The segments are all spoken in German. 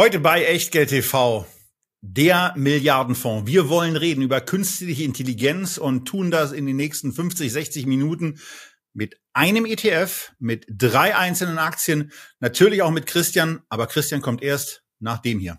Heute bei Echtgeld TV. Der Milliardenfonds. Wir wollen reden über künstliche Intelligenz und tun das in den nächsten 50, 60 Minuten mit einem ETF, mit drei einzelnen Aktien, natürlich auch mit Christian, aber Christian kommt erst nach dem hier.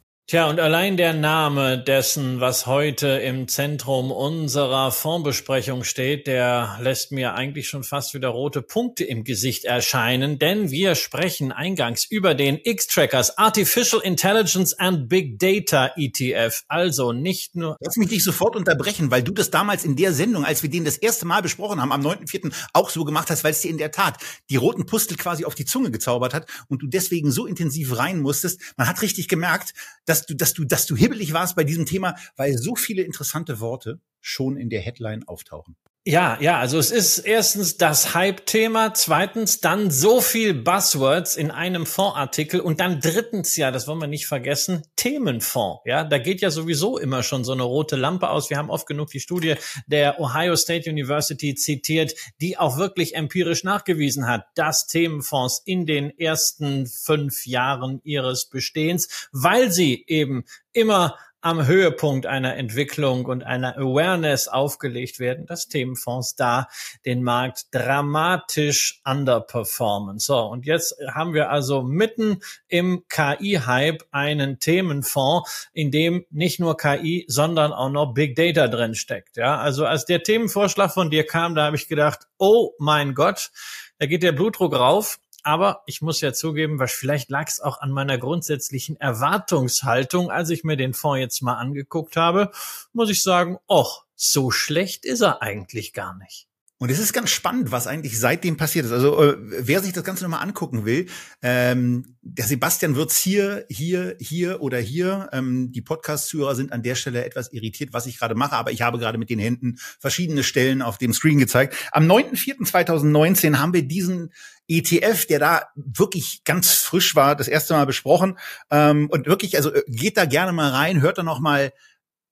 Tja, und allein der Name dessen, was heute im Zentrum unserer Fondsbesprechung steht, der lässt mir eigentlich schon fast wieder rote Punkte im Gesicht erscheinen, denn wir sprechen eingangs über den X-Trackers Artificial Intelligence and Big Data ETF. Also nicht nur. Lass mich dich sofort unterbrechen, weil du das damals in der Sendung, als wir den das erste Mal besprochen haben, am 9.4. auch so gemacht hast, weil es dir in der Tat die roten Pustel quasi auf die Zunge gezaubert hat und du deswegen so intensiv rein musstest. Man hat richtig gemerkt, dass dass du, dass du, dass du hibbelig warst bei diesem Thema, weil so viele interessante Worte schon in der Headline auftauchen. Ja, ja, also es ist erstens das Hype-Thema, zweitens dann so viel Buzzwords in einem Fondsartikel und dann drittens, ja, das wollen wir nicht vergessen, Themenfonds. Ja, da geht ja sowieso immer schon so eine rote Lampe aus. Wir haben oft genug die Studie der Ohio State University zitiert, die auch wirklich empirisch nachgewiesen hat, dass Themenfonds in den ersten fünf Jahren ihres Bestehens, weil sie eben immer am Höhepunkt einer Entwicklung und einer Awareness aufgelegt werden, dass Themenfonds da den Markt dramatisch underperformen. So, und jetzt haben wir also mitten im KI-Hype einen Themenfonds, in dem nicht nur KI, sondern auch noch Big Data drin steckt. Ja, also als der Themenvorschlag von dir kam, da habe ich gedacht, oh mein Gott, da geht der Blutdruck rauf. Aber ich muss ja zugeben, was vielleicht lag es auch an meiner grundsätzlichen Erwartungshaltung, als ich mir den Fonds jetzt mal angeguckt habe, muss ich sagen, och, so schlecht ist er eigentlich gar nicht. Und es ist ganz spannend, was eigentlich seitdem passiert ist. Also äh, wer sich das Ganze nochmal angucken will, ähm, der Sebastian wird's hier, hier, hier oder hier. Ähm, die Podcast-Zuhörer sind an der Stelle etwas irritiert, was ich gerade mache, aber ich habe gerade mit den Händen verschiedene Stellen auf dem Screen gezeigt. Am 9.4.2019 haben wir diesen ETF, der da wirklich ganz frisch war, das erste Mal besprochen. Ähm, und wirklich, also äh, geht da gerne mal rein, hört da noch mal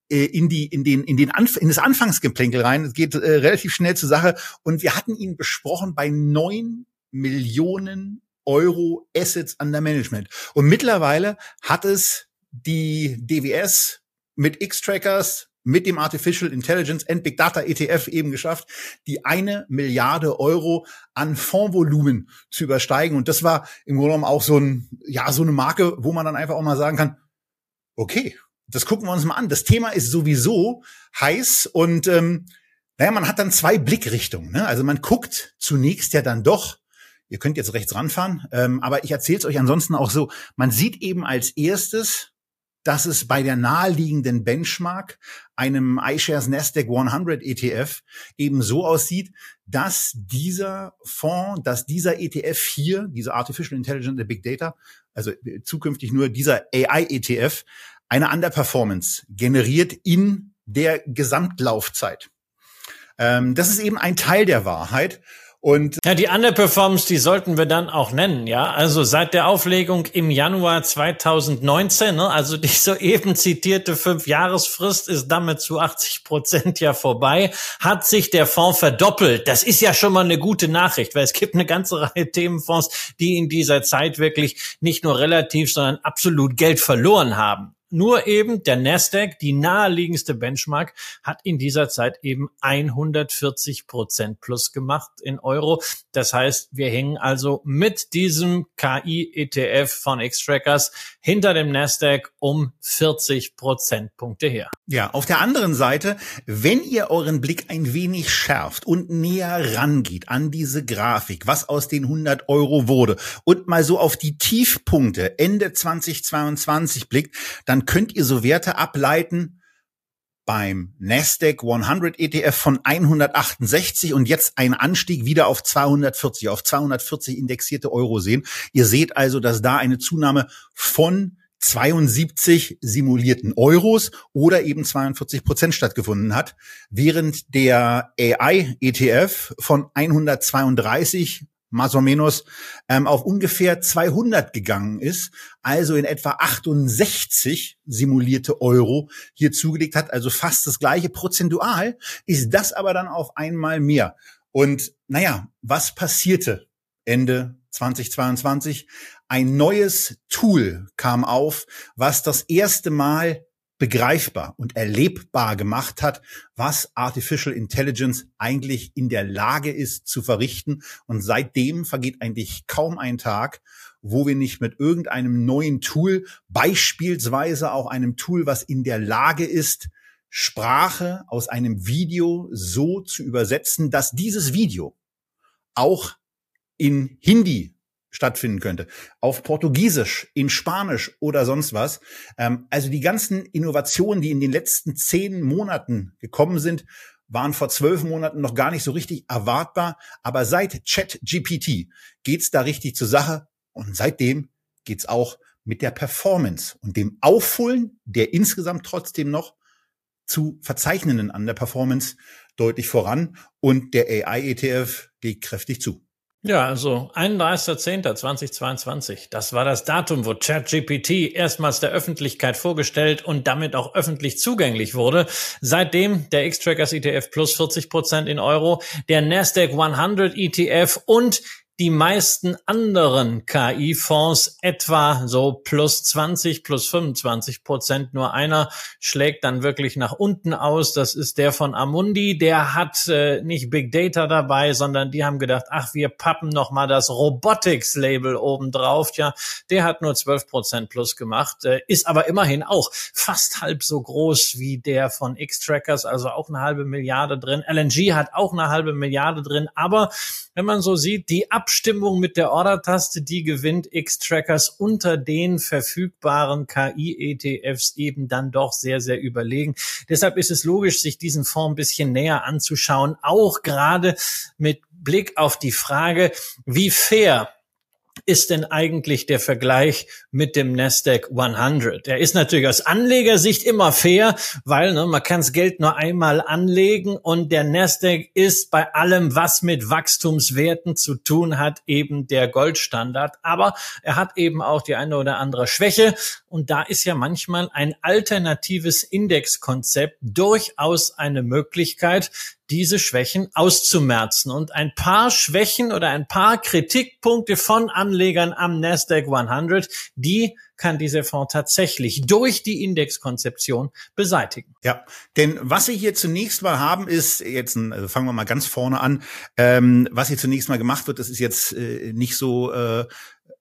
äh, in die in den in den Anf in das Anfangsgeplänkel rein. Es geht äh, relativ schnell zur Sache und wir hatten ihn besprochen bei neun Millionen Euro Assets under Management und mittlerweile hat es die DWS mit X-Trackers mit dem Artificial Intelligence and Big Data ETF eben geschafft, die eine Milliarde Euro an Fondsvolumen zu übersteigen. Und das war im Grunde genommen auch so ein, ja, so eine Marke, wo man dann einfach auch mal sagen kann, okay, das gucken wir uns mal an. Das Thema ist sowieso heiß und ähm, naja, man hat dann zwei Blickrichtungen. Ne? Also man guckt zunächst ja dann doch, ihr könnt jetzt rechts ranfahren, ähm, aber ich erzähle es euch ansonsten auch so, man sieht eben als erstes, dass es bei der naheliegenden Benchmark, einem iShares Nasdaq 100 ETF, eben so aussieht, dass dieser Fonds, dass dieser ETF hier, dieser Artificial Intelligence and Big Data, also zukünftig nur dieser AI ETF, eine Underperformance generiert in der Gesamtlaufzeit. Ähm, das ist eben ein Teil der Wahrheit. Und ja, die Underperformance, die sollten wir dann auch nennen, ja. Also seit der Auflegung im Januar 2019, ne, also die soeben zitierte Fünfjahresfrist ist damit zu 80 Prozent ja vorbei, hat sich der Fonds verdoppelt. Das ist ja schon mal eine gute Nachricht, weil es gibt eine ganze Reihe Themenfonds, die in dieser Zeit wirklich nicht nur relativ, sondern absolut Geld verloren haben. Nur eben der Nasdaq, die naheliegendste Benchmark, hat in dieser Zeit eben 140 Prozent plus gemacht in Euro. Das heißt, wir hängen also mit diesem KI-ETF von X-Trackers hinter dem Nasdaq um 40 Prozentpunkte her. Ja, auf der anderen Seite, wenn ihr euren Blick ein wenig schärft und näher rangeht an diese Grafik, was aus den 100 Euro wurde und mal so auf die Tiefpunkte Ende 2022 blickt, dann dann könnt ihr so Werte ableiten beim Nasdaq 100 ETF von 168 und jetzt ein Anstieg wieder auf 240, auf 240 indexierte Euro sehen. Ihr seht also, dass da eine Zunahme von 72 simulierten Euros oder eben 42 Prozent stattgefunden hat, während der AI-ETF von 132 más o menos ähm, auf ungefähr 200 gegangen ist, also in etwa 68 simulierte Euro hier zugelegt hat, also fast das gleiche prozentual, ist das aber dann auf einmal mehr. Und naja, was passierte Ende 2022? Ein neues Tool kam auf, was das erste Mal begreifbar und erlebbar gemacht hat, was Artificial Intelligence eigentlich in der Lage ist zu verrichten. Und seitdem vergeht eigentlich kaum ein Tag, wo wir nicht mit irgendeinem neuen Tool, beispielsweise auch einem Tool, was in der Lage ist, Sprache aus einem Video so zu übersetzen, dass dieses Video auch in Hindi stattfinden könnte. Auf Portugiesisch, in Spanisch oder sonst was. Ähm, also die ganzen Innovationen, die in den letzten zehn Monaten gekommen sind, waren vor zwölf Monaten noch gar nicht so richtig erwartbar. Aber seit ChatGPT geht's da richtig zur Sache. Und seitdem geht's auch mit der Performance und dem Aufholen der insgesamt trotzdem noch zu verzeichnenden an der Performance deutlich voran. Und der AI-ETF legt kräftig zu. Ja, also 31.10.2022. Das war das Datum, wo ChatGPT erstmals der Öffentlichkeit vorgestellt und damit auch öffentlich zugänglich wurde. Seitdem der X-Trackers ETF plus 40 Prozent in Euro, der Nasdaq 100 ETF und die meisten anderen KI-Fonds etwa so plus 20, plus 25 Prozent. Nur einer schlägt dann wirklich nach unten aus. Das ist der von Amundi. Der hat äh, nicht Big Data dabei, sondern die haben gedacht, ach, wir pappen noch mal das Robotics-Label oben drauf. Ja, der hat nur 12 Prozent plus gemacht, äh, ist aber immerhin auch fast halb so groß wie der von X-Trackers, also auch eine halbe Milliarde drin. LNG hat auch eine halbe Milliarde drin. Aber wenn man so sieht, die Ab Abstimmung mit der Order-Taste, die gewinnt X-Trackers unter den verfügbaren KI-ETFs eben dann doch sehr, sehr überlegen. Deshalb ist es logisch, sich diesen Fonds ein bisschen näher anzuschauen, auch gerade mit Blick auf die Frage, wie fair ist denn eigentlich der Vergleich mit dem Nasdaq 100? Der ist natürlich aus Anlegersicht immer fair, weil ne, man kann das Geld nur einmal anlegen und der Nasdaq ist bei allem, was mit Wachstumswerten zu tun hat, eben der Goldstandard. Aber er hat eben auch die eine oder andere Schwäche und da ist ja manchmal ein alternatives Indexkonzept durchaus eine Möglichkeit, diese Schwächen auszumerzen. Und ein paar Schwächen oder ein paar Kritikpunkte von Anlegern am Nasdaq 100, die kann dieser Fonds tatsächlich durch die Indexkonzeption beseitigen. Ja, denn was Sie hier zunächst mal haben, ist jetzt, also fangen wir mal ganz vorne an, ähm, was hier zunächst mal gemacht wird, das ist jetzt äh, nicht so äh,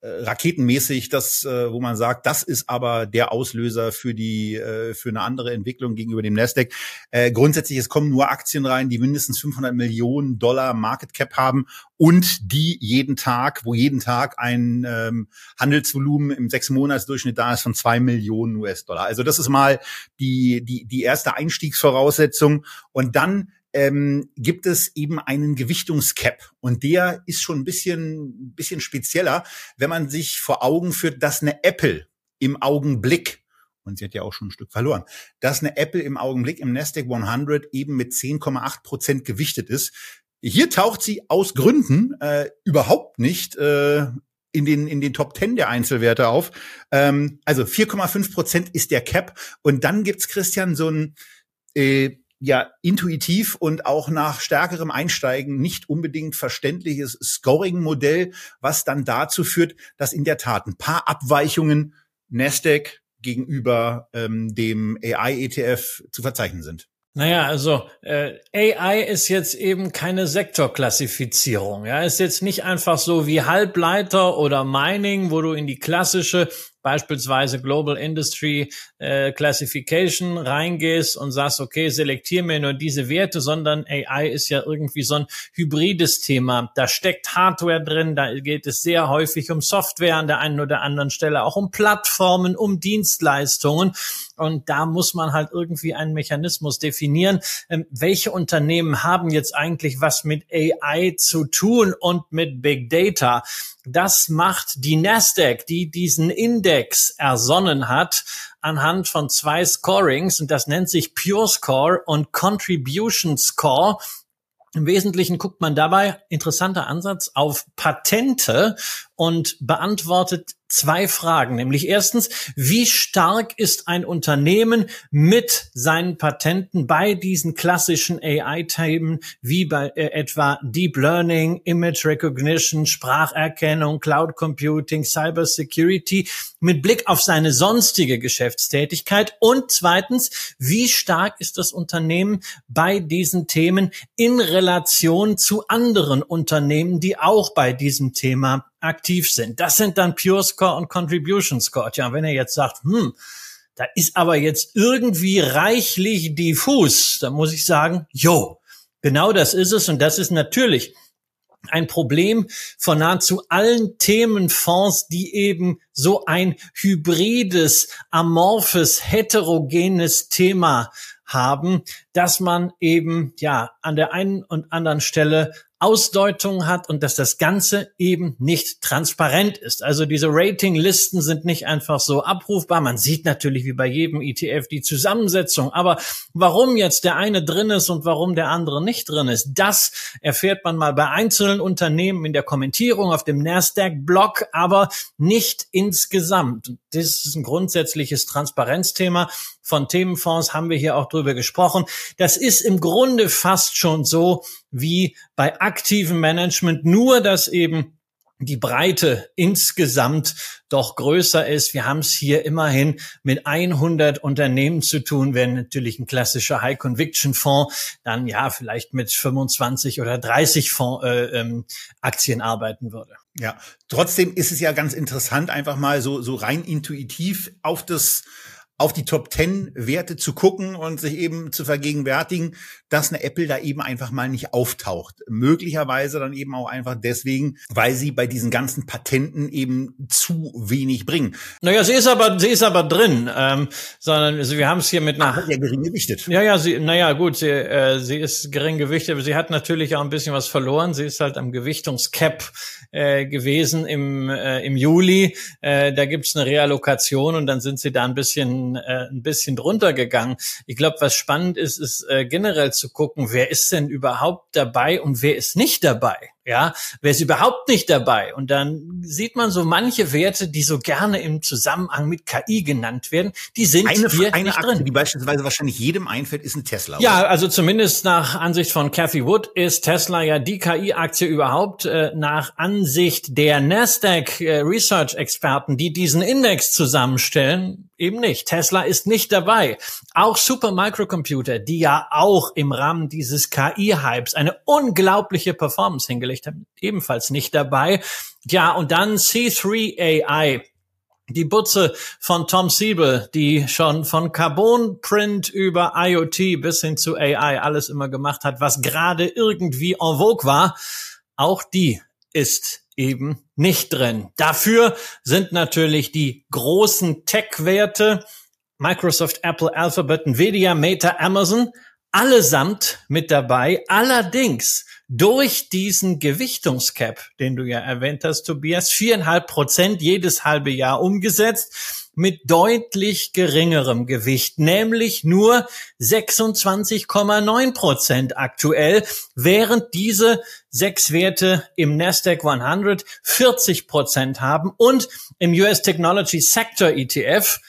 raketenmäßig, das, äh, wo man sagt, das ist aber der Auslöser für die äh, für eine andere Entwicklung gegenüber dem Nasdaq. Äh, grundsätzlich es kommen nur Aktien rein, die mindestens 500 Millionen Dollar Market Cap haben und die jeden Tag, wo jeden Tag ein ähm, Handelsvolumen im sechs Monatsdurchschnitt da ist von zwei Millionen US-Dollar. Also das ist mal die die die erste Einstiegsvoraussetzung und dann ähm, gibt es eben einen Gewichtungscap. Und der ist schon ein bisschen, bisschen spezieller, wenn man sich vor Augen führt, dass eine Apple im Augenblick und sie hat ja auch schon ein Stück verloren, dass eine Apple im Augenblick im Nasdaq 100 eben mit 10,8 Prozent gewichtet ist. Hier taucht sie aus Gründen äh, überhaupt nicht äh, in den, in den Top 10 der Einzelwerte auf. Ähm, also 4,5 Prozent ist der Cap. Und dann gibt's, Christian, so ein äh, ja intuitiv und auch nach stärkerem Einsteigen nicht unbedingt verständliches Scoring-Modell, was dann dazu führt, dass in der Tat ein paar Abweichungen Nasdaq gegenüber ähm, dem AI-ETF zu verzeichnen sind. Naja, also äh, AI ist jetzt eben keine Sektorklassifizierung. Ja, ist jetzt nicht einfach so wie Halbleiter oder Mining, wo du in die klassische beispielsweise Global Industry äh, Classification reingehst und sagst, okay, selektier mir nur diese Werte, sondern AI ist ja irgendwie so ein hybrides Thema. Da steckt Hardware drin, da geht es sehr häufig um Software an der einen oder anderen Stelle, auch um Plattformen, um Dienstleistungen. Und da muss man halt irgendwie einen Mechanismus definieren. Ähm, welche Unternehmen haben jetzt eigentlich was mit AI zu tun und mit Big Data? Das macht die Nasdaq, die diesen Index ersonnen hat anhand von zwei Scorings und das nennt sich Pure Score und Contribution Score. Im Wesentlichen guckt man dabei, interessanter Ansatz, auf Patente und beantwortet zwei Fragen, nämlich erstens, wie stark ist ein Unternehmen mit seinen Patenten bei diesen klassischen AI-Themen wie bei äh, etwa Deep Learning, Image Recognition, Spracherkennung, Cloud Computing, Cyber Security mit Blick auf seine sonstige Geschäftstätigkeit? Und zweitens, wie stark ist das Unternehmen bei diesen Themen in Relation zu anderen Unternehmen, die auch bei diesem Thema aktiv sind. Das sind dann Pure Score und Contribution Score. Ja, wenn er jetzt sagt, hm, da ist aber jetzt irgendwie reichlich diffus, dann muss ich sagen, jo, genau das ist es und das ist natürlich ein Problem von nahezu allen Themenfonds, die eben so ein hybrides, amorphes, heterogenes Thema haben, dass man eben ja an der einen und anderen Stelle Ausdeutung hat und dass das Ganze eben nicht transparent ist. Also diese Ratinglisten sind nicht einfach so abrufbar. Man sieht natürlich wie bei jedem ETF die Zusammensetzung. Aber warum jetzt der eine drin ist und warum der andere nicht drin ist, das erfährt man mal bei einzelnen Unternehmen in der Kommentierung auf dem Nasdaq-Blog, aber nicht insgesamt. Das ist ein grundsätzliches Transparenzthema von Themenfonds haben wir hier auch drüber gesprochen. Das ist im Grunde fast schon so wie bei aktivem Management, nur dass eben die Breite insgesamt doch größer ist. Wir haben es hier immerhin mit 100 Unternehmen zu tun, wenn natürlich ein klassischer High Conviction Fonds dann ja vielleicht mit 25 oder 30 Fonds, äh, ähm, Aktien arbeiten würde. Ja, trotzdem ist es ja ganz interessant, einfach mal so so rein intuitiv auf das auf die Top 10 Werte zu gucken und sich eben zu vergegenwärtigen, dass eine Apple da eben einfach mal nicht auftaucht. Möglicherweise dann eben auch einfach deswegen, weil sie bei diesen ganzen Patenten eben zu wenig bringen. Naja, sie ist aber, sie ist aber drin, ähm, sondern also wir haben es hier mit einer. Ja, gering gewichtet. Ja, ja, sie, naja, gut, sie, äh, sie ist gering gewichtet, aber sie hat natürlich auch ein bisschen was verloren. Sie ist halt am Gewichtungscap äh, gewesen im, äh, im Juli. Äh, da gibt's eine Reallokation und dann sind sie da ein bisschen äh, ein bisschen drunter gegangen. Ich glaube, was spannend ist, ist äh, generell zu gucken, wer ist denn überhaupt dabei und wer ist nicht dabei. Ja, wer ist überhaupt nicht dabei? Und dann sieht man so manche Werte, die so gerne im Zusammenhang mit KI genannt werden, die sind eine, hier eine nicht Aktie, drin. die beispielsweise wahrscheinlich jedem einfällt, ist ein Tesla. Ja, also zumindest nach Ansicht von Cathy Wood ist Tesla ja die KI-Aktie überhaupt. Äh, nach Ansicht der Nasdaq äh, Research Experten, die diesen Index zusammenstellen, eben nicht. Tesla ist nicht dabei. Auch Super Microcomputer, die ja auch im Rahmen dieses KI-Hypes eine unglaubliche Performance hingelegt haben, ebenfalls nicht dabei. Ja, und dann C3 AI. Die Butze von Tom Siebel, die schon von Carbon Print über IoT bis hin zu AI alles immer gemacht hat, was gerade irgendwie en vogue war, auch die ist eben nicht drin. Dafür sind natürlich die großen Tech-Werte Microsoft, Apple, Alphabet, Nvidia, Meta, Amazon allesamt mit dabei. Allerdings durch diesen Gewichtungscap, den du ja erwähnt hast, Tobias, viereinhalb Prozent jedes halbe Jahr umgesetzt mit deutlich geringerem Gewicht, nämlich nur 26,9 Prozent aktuell, während diese sechs Werte im Nasdaq 100 40 Prozent haben und im US Technology Sector ETF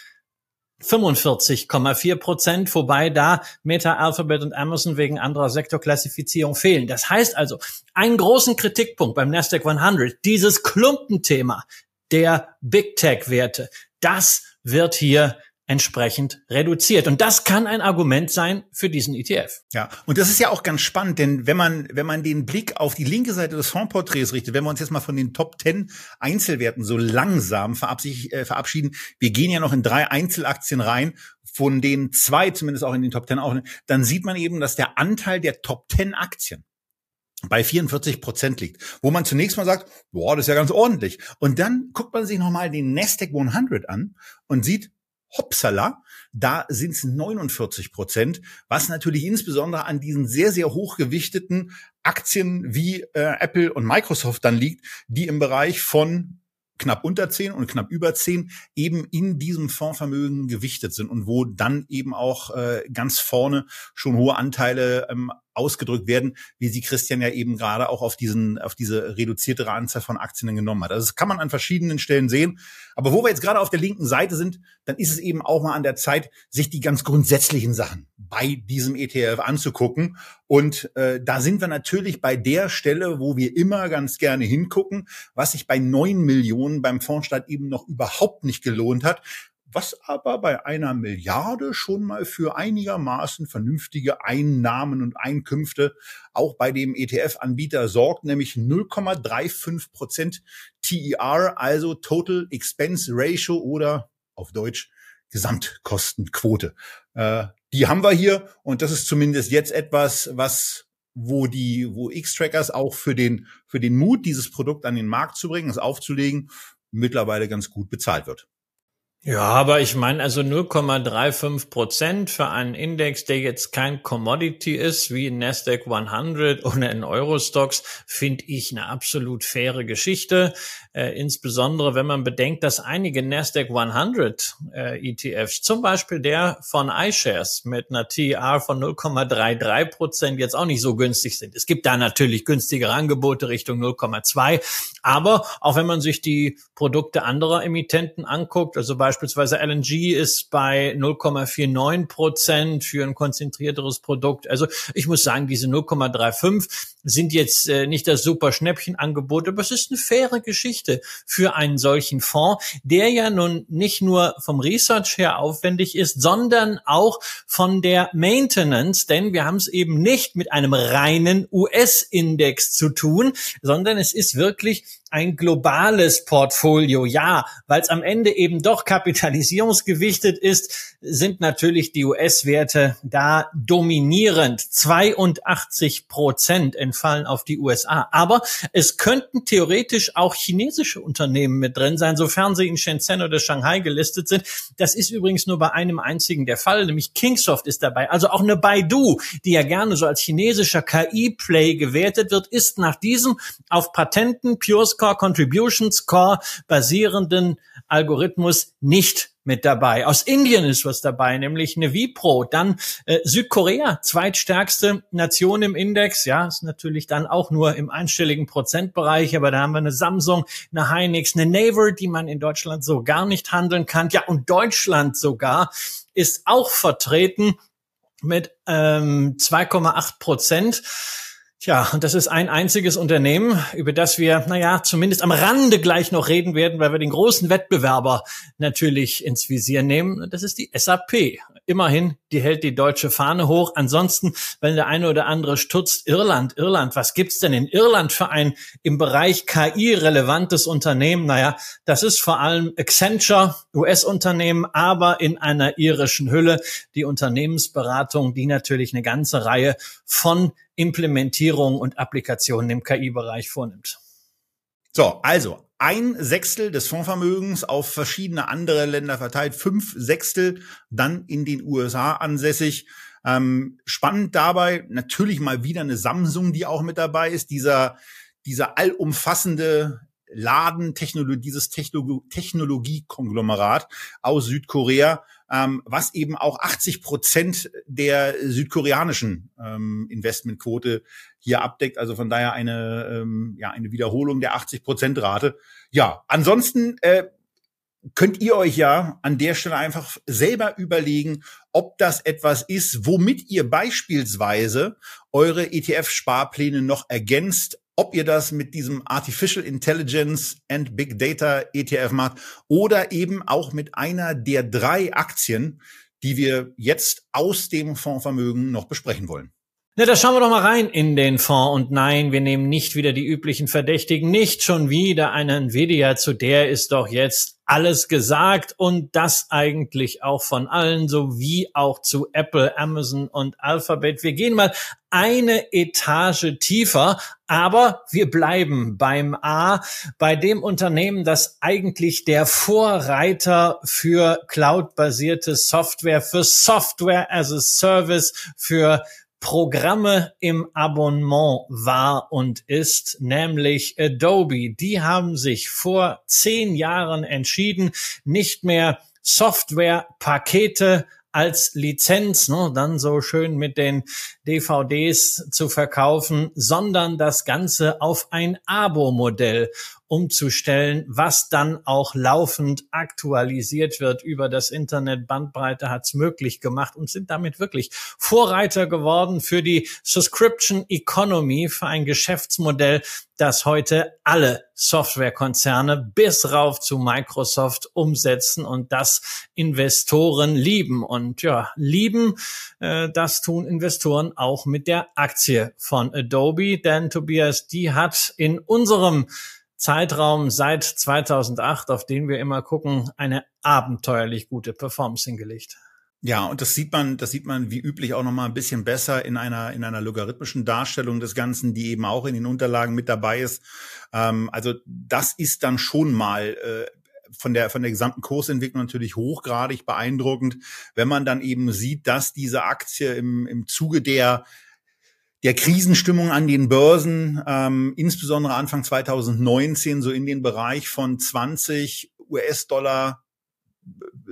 45,4 Prozent, wobei da Meta, Alphabet und Amazon wegen anderer Sektorklassifizierung fehlen. Das heißt also, einen großen Kritikpunkt beim Nasdaq 100, dieses Klumpenthema der Big Tech Werte, das wird hier entsprechend reduziert. Und das kann ein Argument sein für diesen ETF. Ja, und das ist ja auch ganz spannend, denn wenn man, wenn man den Blick auf die linke Seite des Fondsporträts richtet, wenn wir uns jetzt mal von den Top 10 Einzelwerten so langsam äh, verabschieden, wir gehen ja noch in drei Einzelaktien rein, von denen zwei zumindest auch in den Top 10 auch, dann sieht man eben, dass der Anteil der Top 10 Aktien bei 44 Prozent liegt, wo man zunächst mal sagt, boah, das ist ja ganz ordentlich. Und dann guckt man sich nochmal den Nasdaq 100 an und sieht, Hopsala, da sind es 49 Prozent, was natürlich insbesondere an diesen sehr, sehr hochgewichteten Aktien wie äh, Apple und Microsoft dann liegt, die im Bereich von knapp unter 10 und knapp über 10 eben in diesem Fondsvermögen gewichtet sind und wo dann eben auch äh, ganz vorne schon hohe Anteile ähm, ausgedrückt werden, wie sie Christian ja eben gerade auch auf diesen, auf diese reduziertere Anzahl von Aktien genommen hat. Also das kann man an verschiedenen Stellen sehen. Aber wo wir jetzt gerade auf der linken Seite sind, dann ist es eben auch mal an der Zeit, sich die ganz grundsätzlichen Sachen bei diesem ETF anzugucken. Und äh, da sind wir natürlich bei der Stelle, wo wir immer ganz gerne hingucken, was sich bei neun Millionen beim Fondsstart eben noch überhaupt nicht gelohnt hat, was aber bei einer Milliarde schon mal für einigermaßen vernünftige Einnahmen und Einkünfte auch bei dem ETF-Anbieter sorgt, nämlich 0,35 Prozent TER, also Total Expense Ratio oder auf Deutsch Gesamtkostenquote. Äh, die haben wir hier und das ist zumindest jetzt etwas, was wo die, wo X-Trackers auch für den, für den Mut, dieses Produkt an den Markt zu bringen, es aufzulegen, mittlerweile ganz gut bezahlt wird. Ja, aber ich meine, also 0,35 Prozent für einen Index, der jetzt kein Commodity ist, wie in Nasdaq 100 oder in Eurostox, finde ich eine absolut faire Geschichte. Äh, insbesondere, wenn man bedenkt, dass einige Nasdaq 100 äh, ETFs, zum Beispiel der von iShares mit einer TR von 0,33 Prozent jetzt auch nicht so günstig sind. Es gibt da natürlich günstigere Angebote Richtung 0,2. Aber auch wenn man sich die Produkte anderer Emittenten anguckt, also bei Beispielsweise LNG ist bei 0,49 Prozent für ein konzentrierteres Produkt. Also ich muss sagen, diese 0,35 sind jetzt äh, nicht das super Schnäppchenangebot, aber es ist eine faire Geschichte für einen solchen Fonds, der ja nun nicht nur vom Research her aufwendig ist, sondern auch von der Maintenance, denn wir haben es eben nicht mit einem reinen US-Index zu tun, sondern es ist wirklich ein globales Portfolio. Ja, weil es am Ende eben doch kapitalisierungsgewichtet ist, sind natürlich die US-Werte da dominierend. 82 Prozent entfallen auf die USA. Aber es könnten theoretisch auch chinesische Unternehmen mit drin sein, sofern sie in Shenzhen oder Shanghai gelistet sind. Das ist übrigens nur bei einem einzigen der Fall, nämlich Kingsoft ist dabei. Also auch eine Baidu, die ja gerne so als chinesischer KI-Play gewertet wird, ist nach diesem auf Patenten Pure Score Contribution Score basierenden Algorithmus nicht mit dabei. Aus Indien ist was dabei, nämlich eine Vipro. Dann äh, Südkorea, zweitstärkste Nation im Index. Ja, ist natürlich dann auch nur im einstelligen Prozentbereich, aber da haben wir eine Samsung, eine Hynix, eine Naver, die man in Deutschland so gar nicht handeln kann. Ja, und Deutschland sogar ist auch vertreten mit ähm, 2,8 Prozent. Tja, und das ist ein einziges Unternehmen, über das wir, naja, zumindest am Rande gleich noch reden werden, weil wir den großen Wettbewerber natürlich ins Visier nehmen. Das ist die SAP. Immerhin, die hält die deutsche Fahne hoch. Ansonsten, wenn der eine oder andere stutzt, Irland, Irland, was gibt's denn in Irland für ein im Bereich KI relevantes Unternehmen? Naja, das ist vor allem Accenture, US-Unternehmen, aber in einer irischen Hülle. Die Unternehmensberatung, die natürlich eine ganze Reihe von Implementierungen und Applikationen im KI-Bereich vornimmt. So, also ein Sechstel des Fondsvermögens auf verschiedene andere Länder verteilt, fünf Sechstel dann in den USA ansässig. Ähm, spannend dabei natürlich mal wieder eine Samsung, die auch mit dabei ist. Dieser, dieser allumfassende Laden, Technologie, dieses Technologiekonglomerat aus Südkorea, ähm, was eben auch 80 Prozent der südkoreanischen ähm, Investmentquote hier abdeckt. Also von daher eine, ähm, ja, eine Wiederholung der 80 Prozent Rate. Ja, ansonsten äh, könnt ihr euch ja an der Stelle einfach selber überlegen, ob das etwas ist, womit ihr beispielsweise eure ETF-Sparpläne noch ergänzt, ob ihr das mit diesem Artificial Intelligence and Big Data ETF macht oder eben auch mit einer der drei Aktien, die wir jetzt aus dem Fondsvermögen noch besprechen wollen. Na, da schauen wir doch mal rein in den Fonds. Und nein, wir nehmen nicht wieder die üblichen Verdächtigen, nicht schon wieder eine Nvidia, zu der ist doch jetzt alles gesagt und das eigentlich auch von allen, so wie auch zu Apple, Amazon und Alphabet. Wir gehen mal eine Etage tiefer, aber wir bleiben beim A, bei dem Unternehmen, das eigentlich der Vorreiter für cloud-basierte Software, für Software as a Service, für Programme im Abonnement war und ist, nämlich Adobe. Die haben sich vor zehn Jahren entschieden, nicht mehr Softwarepakete als Lizenz, ne, dann so schön mit den DVDs zu verkaufen, sondern das Ganze auf ein Abo-Modell umzustellen, was dann auch laufend aktualisiert wird über das Internet. Bandbreite hat es möglich gemacht und sind damit wirklich Vorreiter geworden für die Subscription Economy, für ein Geschäftsmodell, das heute alle Softwarekonzerne bis rauf zu Microsoft umsetzen und das Investoren lieben. Und ja, lieben, äh, das tun Investoren auch mit der Aktie von Adobe, denn Tobias, die hat in unserem Zeitraum seit 2008, auf den wir immer gucken, eine abenteuerlich gute Performance hingelegt. Ja, und das sieht man, das sieht man wie üblich auch noch mal ein bisschen besser in einer in einer logarithmischen Darstellung des Ganzen, die eben auch in den Unterlagen mit dabei ist. Ähm, also das ist dann schon mal äh, von der von der gesamten Kursentwicklung natürlich hochgradig beeindruckend, wenn man dann eben sieht, dass diese Aktie im im Zuge der der Krisenstimmung an den Börsen, ähm, insbesondere Anfang 2019, so in den Bereich von 20 US-Dollar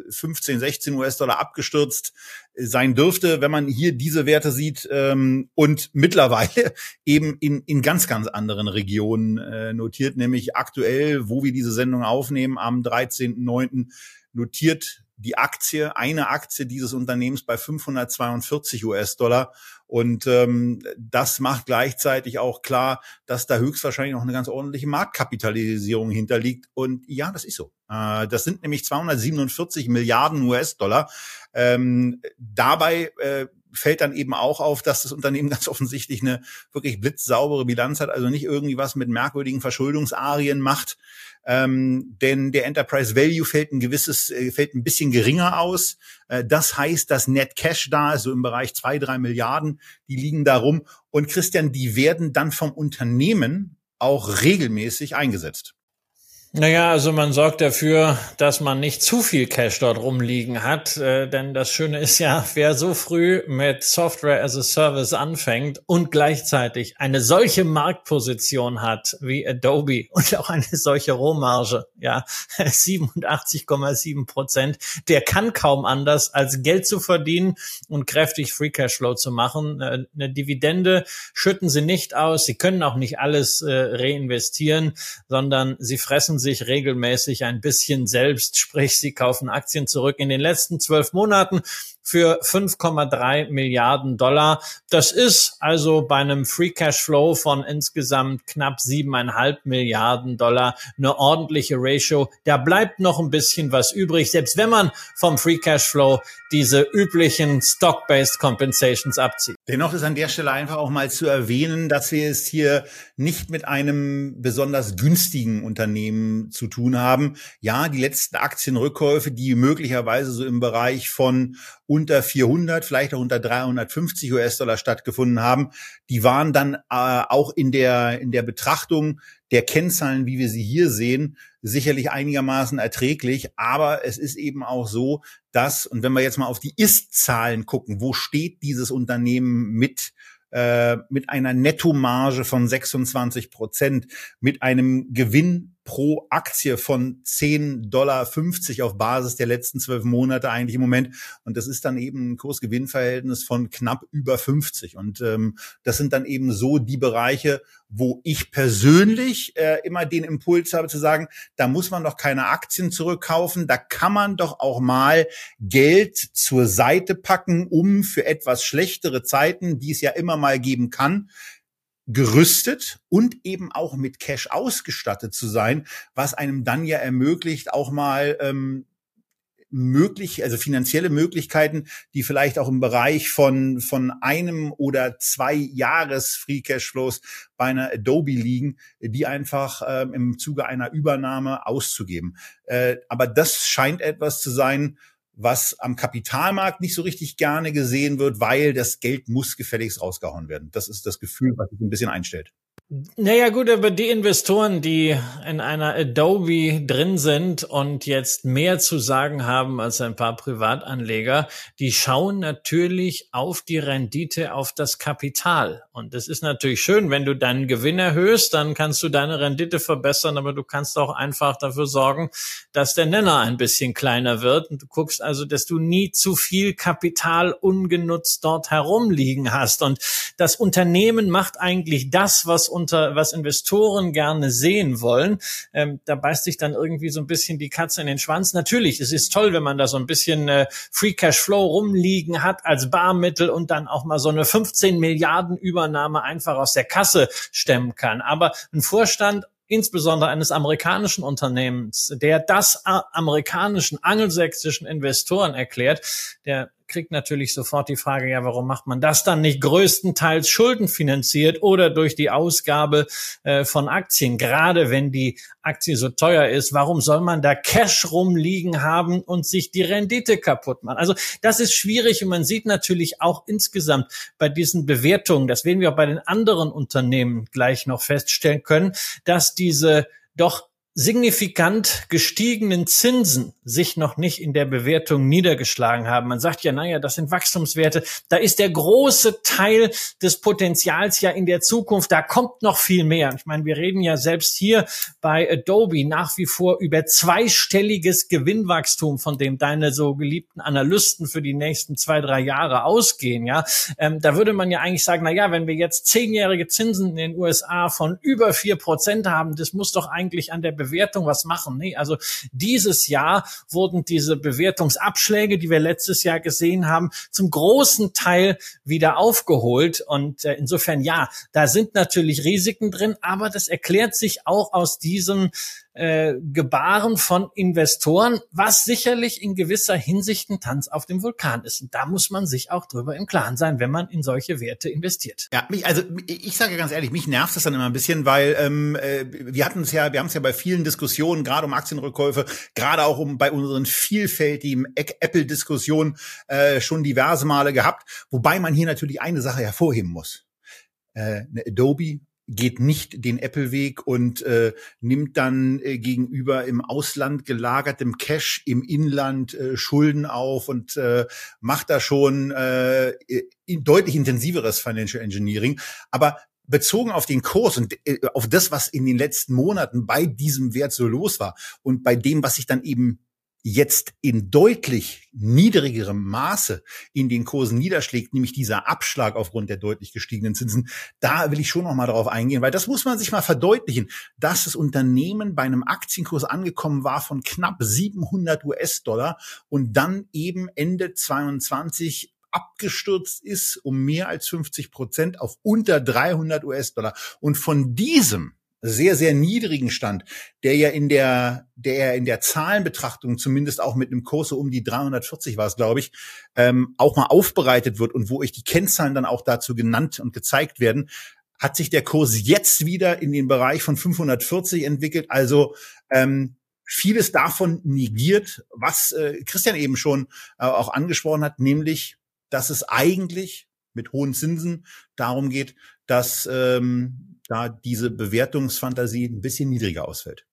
15, 16 US-Dollar abgestürzt sein dürfte, wenn man hier diese Werte sieht ähm, und mittlerweile eben in, in ganz, ganz anderen Regionen äh, notiert, nämlich aktuell, wo wir diese Sendung aufnehmen, am 13.09. notiert die Aktie, eine Aktie dieses Unternehmens bei 542 US-Dollar. Und ähm, das macht gleichzeitig auch klar, dass da höchstwahrscheinlich noch eine ganz ordentliche Marktkapitalisierung hinterliegt. Und ja, das ist so. Äh, das sind nämlich 247 Milliarden US-Dollar. Ähm, dabei äh, fällt dann eben auch auf, dass das Unternehmen ganz offensichtlich eine wirklich blitzsaubere Bilanz hat, also nicht irgendwie was mit merkwürdigen Verschuldungsarien macht. Ähm, denn der Enterprise Value fällt ein gewisses, äh, fällt ein bisschen geringer aus. Äh, das heißt, dass Net Cash da ist, so im Bereich zwei, drei Milliarden, die liegen da rum. Und Christian, die werden dann vom Unternehmen auch regelmäßig eingesetzt. Naja, also man sorgt dafür, dass man nicht zu viel Cash dort rumliegen hat, äh, denn das Schöne ist ja, wer so früh mit Software as a Service anfängt und gleichzeitig eine solche Marktposition hat wie Adobe und auch eine solche Rohmarge, ja, 87,7 Prozent, der kann kaum anders, als Geld zu verdienen und kräftig Free Cashflow zu machen. Äh, eine Dividende schütten sie nicht aus, sie können auch nicht alles äh, reinvestieren, sondern sie fressen bewerten sich regelmäßig ein bisschen selbst, sprich, sie kaufen Aktien zurück. In den letzten zwölf Monaten für 5,3 Milliarden Dollar. Das ist also bei einem Free Cash Flow von insgesamt knapp siebeneinhalb Milliarden Dollar eine ordentliche Ratio. Da bleibt noch ein bisschen was übrig, selbst wenn man vom Free Cash Flow diese üblichen Stock-Based Compensations abzieht. Dennoch ist an der Stelle einfach auch mal zu erwähnen, dass wir es hier nicht mit einem besonders günstigen Unternehmen zu tun haben. Ja, die letzten Aktienrückkäufe, die möglicherweise so im Bereich von unter 400, vielleicht auch unter 350 US-Dollar stattgefunden haben. Die waren dann äh, auch in der, in der Betrachtung der Kennzahlen, wie wir sie hier sehen, sicherlich einigermaßen erträglich. Aber es ist eben auch so, dass, und wenn wir jetzt mal auf die Ist-Zahlen gucken, wo steht dieses Unternehmen mit äh, mit einer Nettomarge von 26 Prozent, mit einem Gewinn pro Aktie von 10,50 Dollar auf Basis der letzten zwölf Monate eigentlich im Moment. Und das ist dann eben ein Kursgewinnverhältnis von knapp über 50. Und ähm, das sind dann eben so die Bereiche, wo ich persönlich äh, immer den Impuls habe zu sagen, da muss man doch keine Aktien zurückkaufen, da kann man doch auch mal Geld zur Seite packen, um für etwas schlechtere Zeiten, die es ja immer mal geben kann, gerüstet und eben auch mit Cash ausgestattet zu sein, was einem dann ja ermöglicht, auch mal ähm, möglich, also finanzielle Möglichkeiten, die vielleicht auch im Bereich von, von einem oder zwei Jahres Free Cashflows bei einer Adobe liegen, die einfach ähm, im Zuge einer Übernahme auszugeben. Äh, aber das scheint etwas zu sein, was am Kapitalmarkt nicht so richtig gerne gesehen wird, weil das Geld muss gefälligst rausgehauen werden. Das ist das Gefühl, was sich ein bisschen einstellt. Naja gut, aber die Investoren, die in einer Adobe drin sind und jetzt mehr zu sagen haben als ein paar Privatanleger, die schauen natürlich auf die Rendite, auf das Kapital. Und das ist natürlich schön, wenn du deinen Gewinn erhöhst, dann kannst du deine Rendite verbessern, aber du kannst auch einfach dafür sorgen, dass der Nenner ein bisschen kleiner wird. Und du guckst also, dass du nie zu viel Kapital ungenutzt dort herumliegen hast. Und das Unternehmen macht eigentlich das, was unter, was Investoren gerne sehen wollen. Ähm, da beißt sich dann irgendwie so ein bisschen die Katze in den Schwanz. Natürlich, es ist toll, wenn man da so ein bisschen äh, Free Cash Flow rumliegen hat als Barmittel und dann auch mal so eine 15 Milliarden Übernahme einfach aus der Kasse stemmen kann. Aber ein Vorstand insbesondere eines amerikanischen Unternehmens, der das amerikanischen angelsächsischen Investoren erklärt, der kriegt natürlich sofort die Frage, ja, warum macht man das dann nicht größtenteils schuldenfinanziert oder durch die Ausgabe äh, von Aktien? Gerade wenn die Aktie so teuer ist, warum soll man da Cash rumliegen haben und sich die Rendite kaputt machen? Also das ist schwierig und man sieht natürlich auch insgesamt bei diesen Bewertungen, das werden wir auch bei den anderen Unternehmen gleich noch feststellen können, dass diese doch signifikant gestiegenen Zinsen sich noch nicht in der Bewertung niedergeschlagen haben. Man sagt ja, naja, das sind Wachstumswerte. Da ist der große Teil des Potenzials ja in der Zukunft. Da kommt noch viel mehr. Ich meine, wir reden ja selbst hier bei Adobe nach wie vor über zweistelliges Gewinnwachstum, von dem deine so geliebten Analysten für die nächsten zwei, drei Jahre ausgehen. Ja, ähm, da würde man ja eigentlich sagen, na ja, wenn wir jetzt zehnjährige Zinsen in den USA von über vier Prozent haben, das muss doch eigentlich an der Bewertung Bewertung was machen. Nee, also dieses Jahr wurden diese Bewertungsabschläge, die wir letztes Jahr gesehen haben, zum großen Teil wieder aufgeholt. Und äh, insofern ja, da sind natürlich Risiken drin, aber das erklärt sich auch aus diesem äh, Gebaren von Investoren, was sicherlich in gewisser Hinsicht ein Tanz auf dem Vulkan ist. Und da muss man sich auch drüber im Klaren sein, wenn man in solche Werte investiert. Ja, mich, also ich sage ganz ehrlich, mich nervt das dann immer ein bisschen, weil ähm, äh, wir hatten es ja, wir haben es ja bei vielen Diskussionen, gerade um Aktienrückkäufe, gerade auch um bei unseren vielfältigen Apple-Diskussionen äh, schon diverse Male gehabt, wobei man hier natürlich eine Sache hervorheben muss. Äh, eine Adobe geht nicht den Apple-Weg und äh, nimmt dann äh, gegenüber im Ausland gelagertem Cash im Inland äh, Schulden auf und äh, macht da schon äh, deutlich intensiveres Financial Engineering. Aber bezogen auf den Kurs und äh, auf das, was in den letzten Monaten bei diesem Wert so los war und bei dem, was sich dann eben jetzt in deutlich niedrigerem Maße in den Kursen niederschlägt, nämlich dieser Abschlag aufgrund der deutlich gestiegenen Zinsen, da will ich schon noch mal darauf eingehen, weil das muss man sich mal verdeutlichen, dass das Unternehmen bei einem Aktienkurs angekommen war von knapp 700 US-Dollar und dann eben Ende 22 abgestürzt ist um mehr als 50 Prozent auf unter 300 US-Dollar. Und von diesem sehr, sehr niedrigen Stand, der ja in der, der ja in der Zahlenbetrachtung zumindest auch mit einem Kurs so um die 340 war es, glaube ich, ähm, auch mal aufbereitet wird und wo euch die Kennzahlen dann auch dazu genannt und gezeigt werden, hat sich der Kurs jetzt wieder in den Bereich von 540 entwickelt. Also ähm, vieles davon negiert, was äh, Christian eben schon äh, auch angesprochen hat, nämlich, dass es eigentlich mit hohen Zinsen darum geht, dass ähm, da diese Bewertungsfantasie ein bisschen niedriger ausfällt.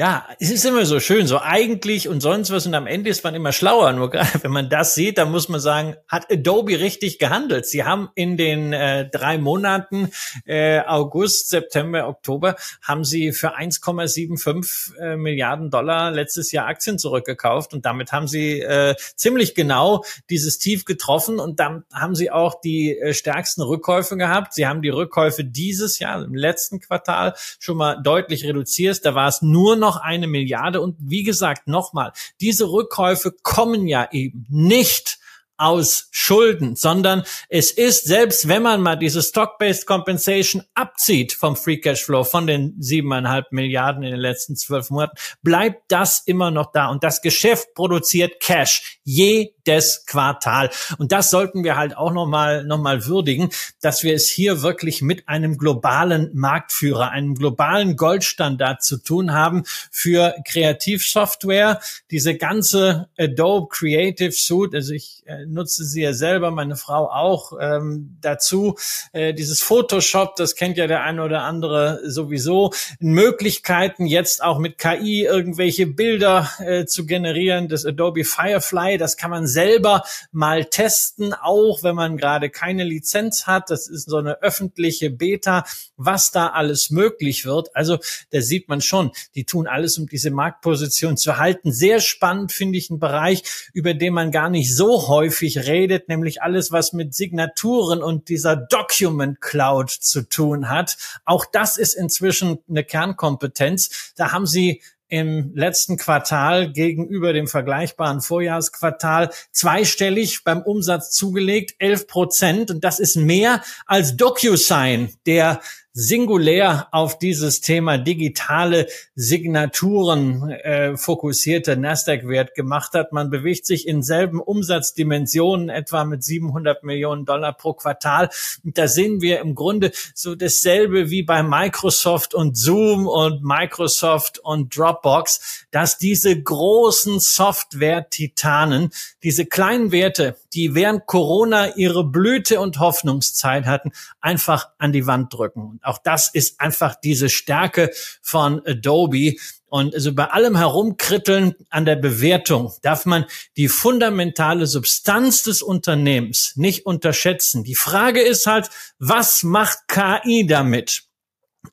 Ja, es ist immer so schön, so eigentlich und sonst was und am Ende ist man immer schlauer. Nur gerade wenn man das sieht, dann muss man sagen, hat Adobe richtig gehandelt. Sie haben in den äh, drei Monaten äh, August, September, Oktober haben sie für 1,75 äh, Milliarden Dollar letztes Jahr Aktien zurückgekauft und damit haben sie äh, ziemlich genau dieses Tief getroffen und dann haben sie auch die äh, stärksten Rückkäufe gehabt. Sie haben die Rückkäufe dieses Jahr im letzten Quartal schon mal deutlich reduziert. Da war es nur noch eine Milliarde. Und wie gesagt, nochmal, diese Rückkäufe kommen ja eben nicht aus Schulden, sondern es ist, selbst wenn man mal diese Stock-Based Compensation abzieht vom Free Cash Flow von den siebeneinhalb Milliarden in den letzten zwölf Monaten, bleibt das immer noch da. Und das Geschäft produziert Cash jeden jedes Quartal. Und das sollten wir halt auch nochmal noch mal würdigen, dass wir es hier wirklich mit einem globalen Marktführer, einem globalen Goldstandard zu tun haben für Kreativsoftware. Diese ganze Adobe Creative Suite, also ich äh, nutze sie ja selber, meine Frau auch ähm, dazu. Äh, dieses Photoshop, das kennt ja der eine oder andere sowieso. Möglichkeiten jetzt auch mit KI irgendwelche Bilder äh, zu generieren. Das Adobe Firefly, das kann man selber mal testen, auch wenn man gerade keine Lizenz hat. Das ist so eine öffentliche Beta, was da alles möglich wird. Also da sieht man schon, die tun alles, um diese Marktposition zu halten. Sehr spannend finde ich ein Bereich, über den man gar nicht so häufig redet, nämlich alles, was mit Signaturen und dieser Document Cloud zu tun hat. Auch das ist inzwischen eine Kernkompetenz. Da haben sie im letzten Quartal gegenüber dem vergleichbaren Vorjahresquartal zweistellig beim Umsatz zugelegt, 11 Prozent. Und das ist mehr als DocuSign, der singulär auf dieses Thema digitale Signaturen äh, fokussierte Nasdaq-Wert gemacht hat. Man bewegt sich in selben Umsatzdimensionen, etwa mit 700 Millionen Dollar pro Quartal. Und da sehen wir im Grunde so dasselbe wie bei Microsoft und Zoom und Microsoft und Dropbox, dass diese großen Software-Titanen, diese kleinen Werte, die während Corona ihre Blüte und Hoffnungszeit hatten, einfach an die Wand drücken. Auch das ist einfach diese Stärke von Adobe. Und also bei allem Herumkritteln an der Bewertung darf man die fundamentale Substanz des Unternehmens nicht unterschätzen. Die Frage ist halt, was macht KI damit?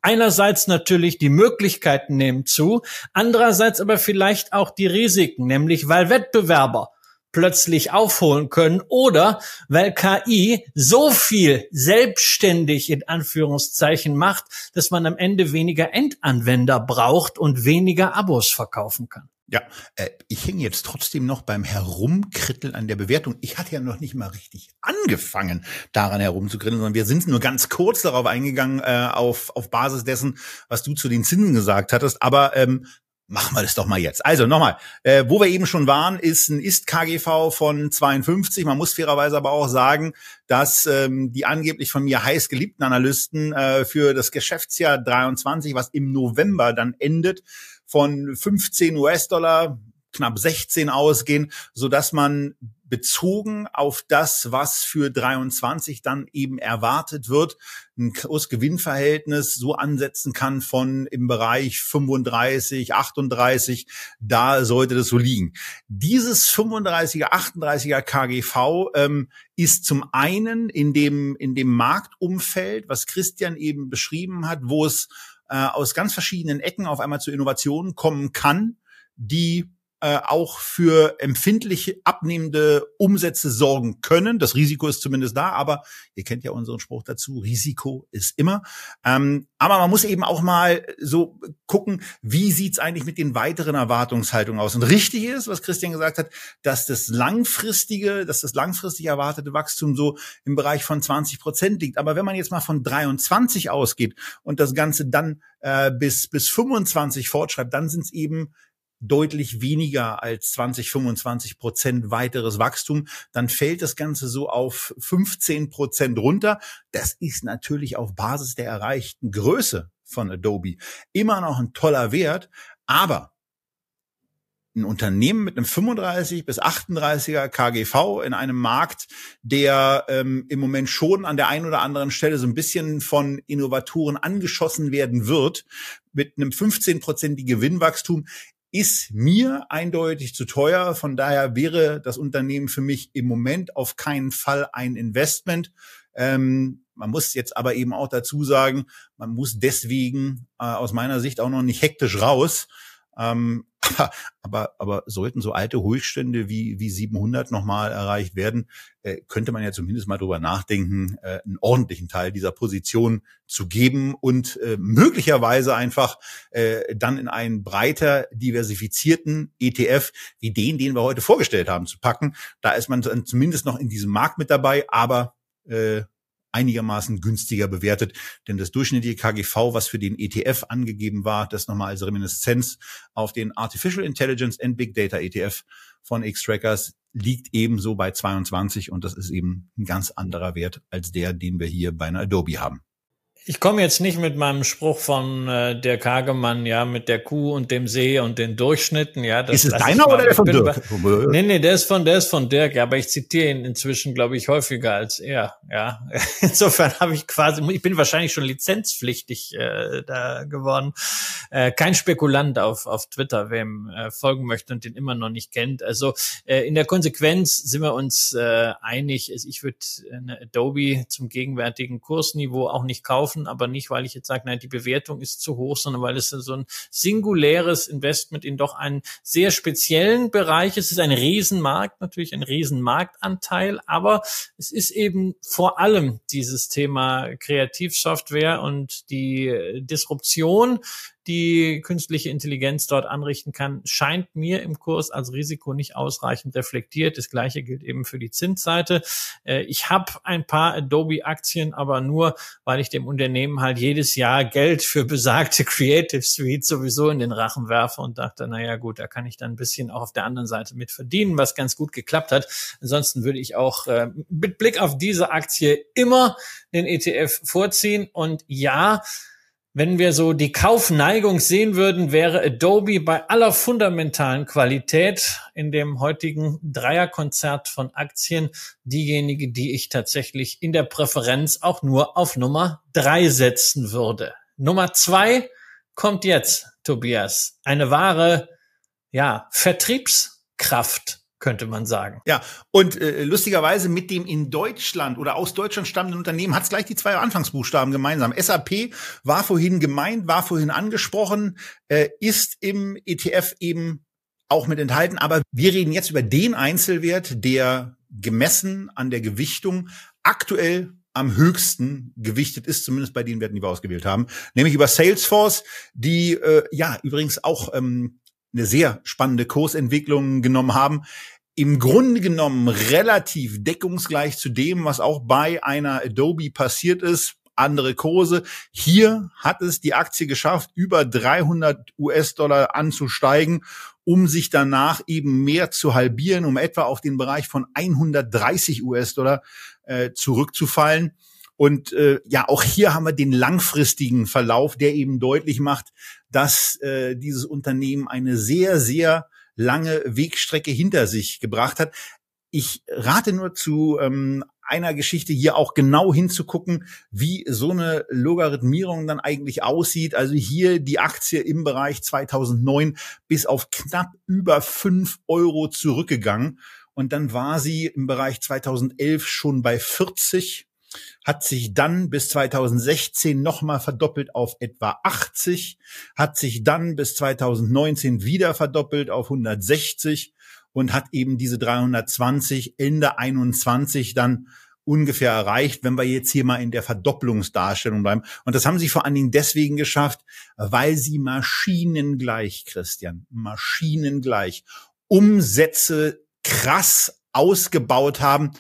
Einerseits natürlich die Möglichkeiten nehmen zu, andererseits aber vielleicht auch die Risiken, nämlich weil Wettbewerber plötzlich aufholen können oder weil KI so viel selbstständig in Anführungszeichen macht, dass man am Ende weniger Endanwender braucht und weniger Abos verkaufen kann. Ja, äh, ich hänge jetzt trotzdem noch beim Herumkritteln an der Bewertung. Ich hatte ja noch nicht mal richtig angefangen, daran herumzukritteln, sondern wir sind nur ganz kurz darauf eingegangen, äh, auf, auf Basis dessen, was du zu den Zinsen gesagt hattest. Aber ähm, Machen wir das doch mal jetzt. Also nochmal, äh, wo wir eben schon waren, ist ein Ist-KGV von 52. Man muss fairerweise aber auch sagen, dass ähm, die angeblich von mir heiß geliebten Analysten äh, für das Geschäftsjahr 23, was im November dann endet, von 15 US-Dollar knapp 16 ausgehen, so dass man bezogen auf das, was für 23 dann eben erwartet wird, ein Kursgewinnverhältnis so ansetzen kann von im Bereich 35, 38, da sollte das so liegen. Dieses 35er, 38er KGV ähm, ist zum einen in dem, in dem Marktumfeld, was Christian eben beschrieben hat, wo es äh, aus ganz verschiedenen Ecken auf einmal zu Innovationen kommen kann, die äh, auch für empfindliche abnehmende Umsätze sorgen können. Das Risiko ist zumindest da, aber ihr kennt ja unseren Spruch dazu, Risiko ist immer. Ähm, aber man muss eben auch mal so gucken, wie sieht's eigentlich mit den weiteren Erwartungshaltungen aus. Und richtig ist, was Christian gesagt hat, dass das langfristige, dass das langfristig erwartete Wachstum so im Bereich von 20 Prozent liegt. Aber wenn man jetzt mal von 23 ausgeht und das Ganze dann äh, bis, bis 25 fortschreibt, dann sind es eben deutlich weniger als 20, 25 Prozent weiteres Wachstum, dann fällt das Ganze so auf 15 Prozent runter. Das ist natürlich auf Basis der erreichten Größe von Adobe immer noch ein toller Wert, aber ein Unternehmen mit einem 35 bis 38er KGV in einem Markt, der ähm, im Moment schon an der einen oder anderen Stelle so ein bisschen von Innovatoren angeschossen werden wird, mit einem 15-prozentigen Gewinnwachstum, ist mir eindeutig zu teuer. Von daher wäre das Unternehmen für mich im Moment auf keinen Fall ein Investment. Ähm, man muss jetzt aber eben auch dazu sagen, man muss deswegen äh, aus meiner Sicht auch noch nicht hektisch raus. Ähm, aber, aber, aber sollten so alte Hochstände wie, wie 700 nochmal erreicht werden, äh, könnte man ja zumindest mal drüber nachdenken, äh, einen ordentlichen Teil dieser Position zu geben und äh, möglicherweise einfach äh, dann in einen breiter diversifizierten ETF wie den, den wir heute vorgestellt haben, zu packen. Da ist man zumindest noch in diesem Markt mit dabei, aber äh, einigermaßen günstiger bewertet. Denn das durchschnittliche KGV, was für den ETF angegeben war, das nochmal als Reminiszenz auf den Artificial Intelligence and Big Data ETF von X-Trackers, liegt ebenso bei 22 und das ist eben ein ganz anderer Wert als der, den wir hier bei einer Adobe haben. Ich komme jetzt nicht mit meinem Spruch von äh, der Kagemann, ja, mit der Kuh und dem See und den Durchschnitten, ja. Das, ist es deiner oder der von Dirk? Nee, nee, der ist von, der ist von Dirk, ja, aber ich zitiere ihn inzwischen, glaube ich, häufiger als er, ja. Insofern habe ich quasi, ich bin wahrscheinlich schon lizenzpflichtig äh, da geworden. Äh, kein Spekulant auf, auf Twitter, wem äh, folgen möchte und den immer noch nicht kennt. Also äh, in der Konsequenz sind wir uns äh, einig. Ich würde eine Adobe zum gegenwärtigen Kursniveau auch nicht kaufen kaufen, aber nicht, weil ich jetzt sage, nein, die Bewertung ist zu hoch, sondern weil es so ein singuläres Investment in doch einen sehr speziellen Bereich ist. Es ist ein Riesenmarkt, natürlich ein Riesenmarktanteil, aber es ist eben vor allem dieses Thema Kreativsoftware und die Disruption, die künstliche Intelligenz dort anrichten kann, scheint mir im Kurs als Risiko nicht ausreichend reflektiert. Das gleiche gilt eben für die Zinsseite. Äh, ich habe ein paar Adobe-Aktien, aber nur, weil ich dem Unternehmen halt jedes Jahr Geld für besagte Creative Suite sowieso in den Rachen werfe und dachte, naja gut, da kann ich dann ein bisschen auch auf der anderen Seite mit verdienen, was ganz gut geklappt hat. Ansonsten würde ich auch äh, mit Blick auf diese Aktie immer den ETF vorziehen. Und ja, wenn wir so die Kaufneigung sehen würden, wäre Adobe bei aller fundamentalen Qualität in dem heutigen Dreierkonzert von Aktien diejenige, die ich tatsächlich in der Präferenz auch nur auf Nummer drei setzen würde. Nummer zwei kommt jetzt, Tobias. Eine wahre, ja, Vertriebskraft könnte man sagen. Ja, und äh, lustigerweise mit dem in Deutschland oder aus Deutschland stammenden Unternehmen hat es gleich die zwei Anfangsbuchstaben gemeinsam. SAP war vorhin gemeint, war vorhin angesprochen, äh, ist im ETF eben auch mit enthalten. Aber wir reden jetzt über den Einzelwert, der gemessen an der Gewichtung aktuell am höchsten gewichtet ist, zumindest bei den Werten, die wir ausgewählt haben, nämlich über Salesforce, die äh, ja übrigens auch ähm, eine sehr spannende Kursentwicklung genommen haben. Im Grunde genommen relativ deckungsgleich zu dem, was auch bei einer Adobe passiert ist. Andere Kurse. Hier hat es die Aktie geschafft, über 300 US-Dollar anzusteigen, um sich danach eben mehr zu halbieren, um etwa auf den Bereich von 130 US-Dollar äh, zurückzufallen. Und äh, ja, auch hier haben wir den langfristigen Verlauf, der eben deutlich macht, dass äh, dieses Unternehmen eine sehr, sehr lange Wegstrecke hinter sich gebracht hat. Ich rate nur zu ähm, einer Geschichte hier auch genau hinzugucken, wie so eine Logarithmierung dann eigentlich aussieht. Also hier die Aktie im Bereich 2009 bis auf knapp über fünf Euro zurückgegangen. Und dann war sie im Bereich 2011 schon bei 40 hat sich dann bis 2016 nochmal verdoppelt auf etwa 80, hat sich dann bis 2019 wieder verdoppelt auf 160 und hat eben diese 320 Ende 21 dann ungefähr erreicht, wenn wir jetzt hier mal in der Verdopplungsdarstellung bleiben. Und das haben sie vor allen Dingen deswegen geschafft, weil sie maschinengleich, Christian, maschinengleich Umsätze krass ausgebaut haben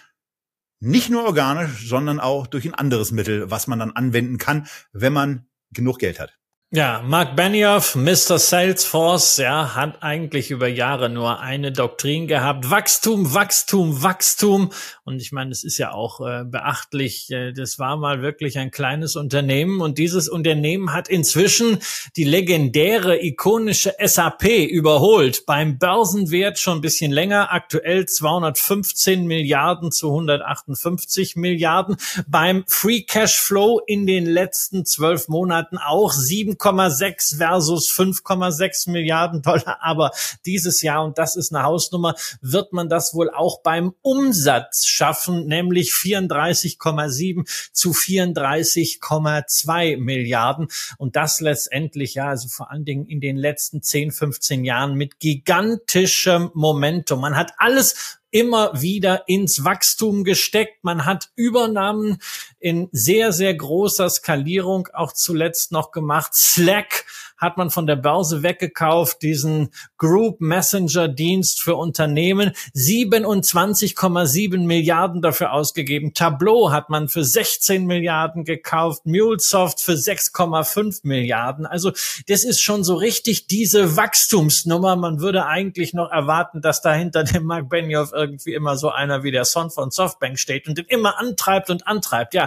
nicht nur organisch, sondern auch durch ein anderes Mittel, was man dann anwenden kann, wenn man genug Geld hat. Ja, Mark Benioff, Mr. Salesforce, ja, hat eigentlich über Jahre nur eine Doktrin gehabt. Wachstum, Wachstum, Wachstum. Und ich meine, es ist ja auch äh, beachtlich. Äh, das war mal wirklich ein kleines Unternehmen. Und dieses Unternehmen hat inzwischen die legendäre, ikonische SAP überholt. Beim Börsenwert schon ein bisschen länger. Aktuell 215 Milliarden zu 158 Milliarden. Beim Free Cash Flow in den letzten zwölf Monaten auch 7 7,6 versus 5,6 Milliarden Dollar. Aber dieses Jahr, und das ist eine Hausnummer, wird man das wohl auch beim Umsatz schaffen, nämlich 34,7 zu 34,2 Milliarden. Und das letztendlich, ja, also vor allen Dingen in den letzten 10, 15 Jahren mit gigantischem Momentum. Man hat alles immer wieder ins Wachstum gesteckt. Man hat Übernahmen in sehr, sehr großer Skalierung auch zuletzt noch gemacht. Slack hat man von der Börse weggekauft, diesen Group Messenger Dienst für Unternehmen, 27,7 Milliarden dafür ausgegeben. Tableau hat man für 16 Milliarden gekauft, MuleSoft für 6,5 Milliarden. Also das ist schon so richtig diese Wachstumsnummer. Man würde eigentlich noch erwarten, dass dahinter dem Mark Benioff irgendwie immer so einer wie der Son von Softbank steht und den immer antreibt und antreibt. Ja,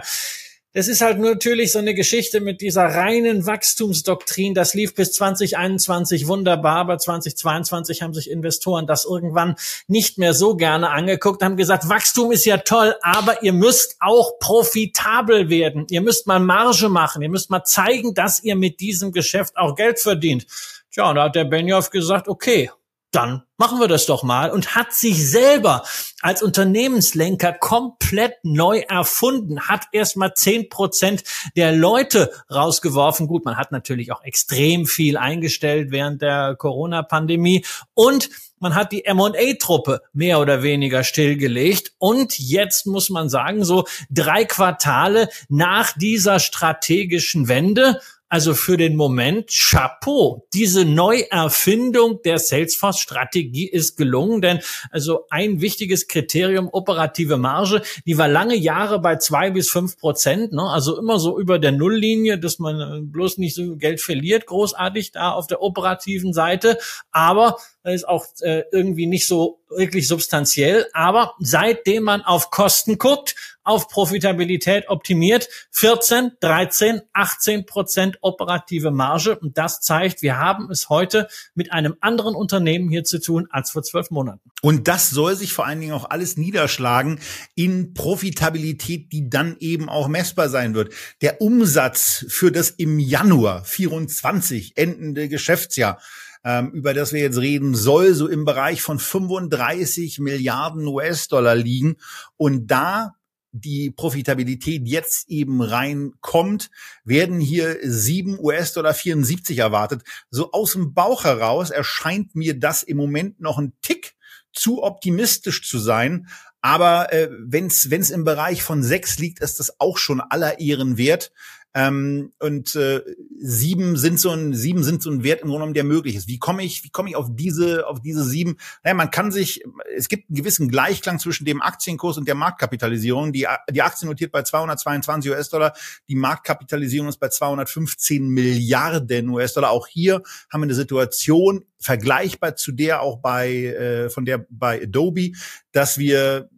das ist halt natürlich so eine Geschichte mit dieser reinen Wachstumsdoktrin. Das lief bis 2021 wunderbar, aber 2022 haben sich Investoren das irgendwann nicht mehr so gerne angeguckt, haben gesagt, Wachstum ist ja toll, aber ihr müsst auch profitabel werden. Ihr müsst mal Marge machen. Ihr müsst mal zeigen, dass ihr mit diesem Geschäft auch Geld verdient. Tja, und da hat der Benioff gesagt, okay, dann machen wir das doch mal und hat sich selber als Unternehmenslenker komplett neu erfunden, hat erstmal zehn Prozent der Leute rausgeworfen. Gut, man hat natürlich auch extrem viel eingestellt während der Corona-Pandemie und man hat die M&A-Truppe mehr oder weniger stillgelegt. Und jetzt muss man sagen, so drei Quartale nach dieser strategischen Wende also für den Moment Chapeau. Diese Neuerfindung der Salesforce-Strategie ist gelungen, denn also ein wichtiges Kriterium operative Marge, die war lange Jahre bei zwei bis fünf Prozent, ne? also immer so über der Nulllinie, dass man äh, bloß nicht so Geld verliert, großartig da auf der operativen Seite, aber ist auch äh, irgendwie nicht so wirklich substanziell. Aber seitdem man auf Kosten guckt, auf Profitabilität optimiert, 14, 13, 18 Prozent operative Marge. Und das zeigt, wir haben es heute mit einem anderen Unternehmen hier zu tun als vor zwölf Monaten. Und das soll sich vor allen Dingen auch alles niederschlagen in Profitabilität, die dann eben auch messbar sein wird. Der Umsatz für das im Januar 24 endende Geschäftsjahr ähm, über das wir jetzt reden, soll so im Bereich von 35 Milliarden US-Dollar liegen. Und da die Profitabilität jetzt eben reinkommt, werden hier 7 US-Dollar 74 erwartet. So aus dem Bauch heraus erscheint mir das im Moment noch ein Tick zu optimistisch zu sein. Aber äh, wenn es im Bereich von sechs liegt, ist das auch schon aller Ehren wert. Ähm, und äh, sieben sind so ein sieben sind so ein Wert im Grunde genommen, der möglich ist. Wie komme ich, wie komme ich auf diese auf diese sieben? Naja, man kann sich, es gibt einen gewissen Gleichklang zwischen dem Aktienkurs und der Marktkapitalisierung. Die die Aktie notiert bei 222 US-Dollar, die Marktkapitalisierung ist bei 215 Milliarden US-Dollar. Auch hier haben wir eine Situation vergleichbar zu der auch bei äh, von der bei Adobe, dass wir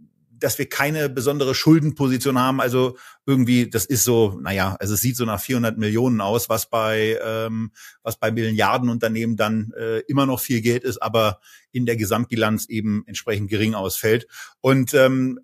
dass wir keine besondere Schuldenposition haben. Also irgendwie, das ist so, naja, also es sieht so nach 400 Millionen aus, was bei ähm, was bei Milliardenunternehmen dann äh, immer noch viel Geld ist, aber in der Gesamtbilanz eben entsprechend gering ausfällt. Und ähm,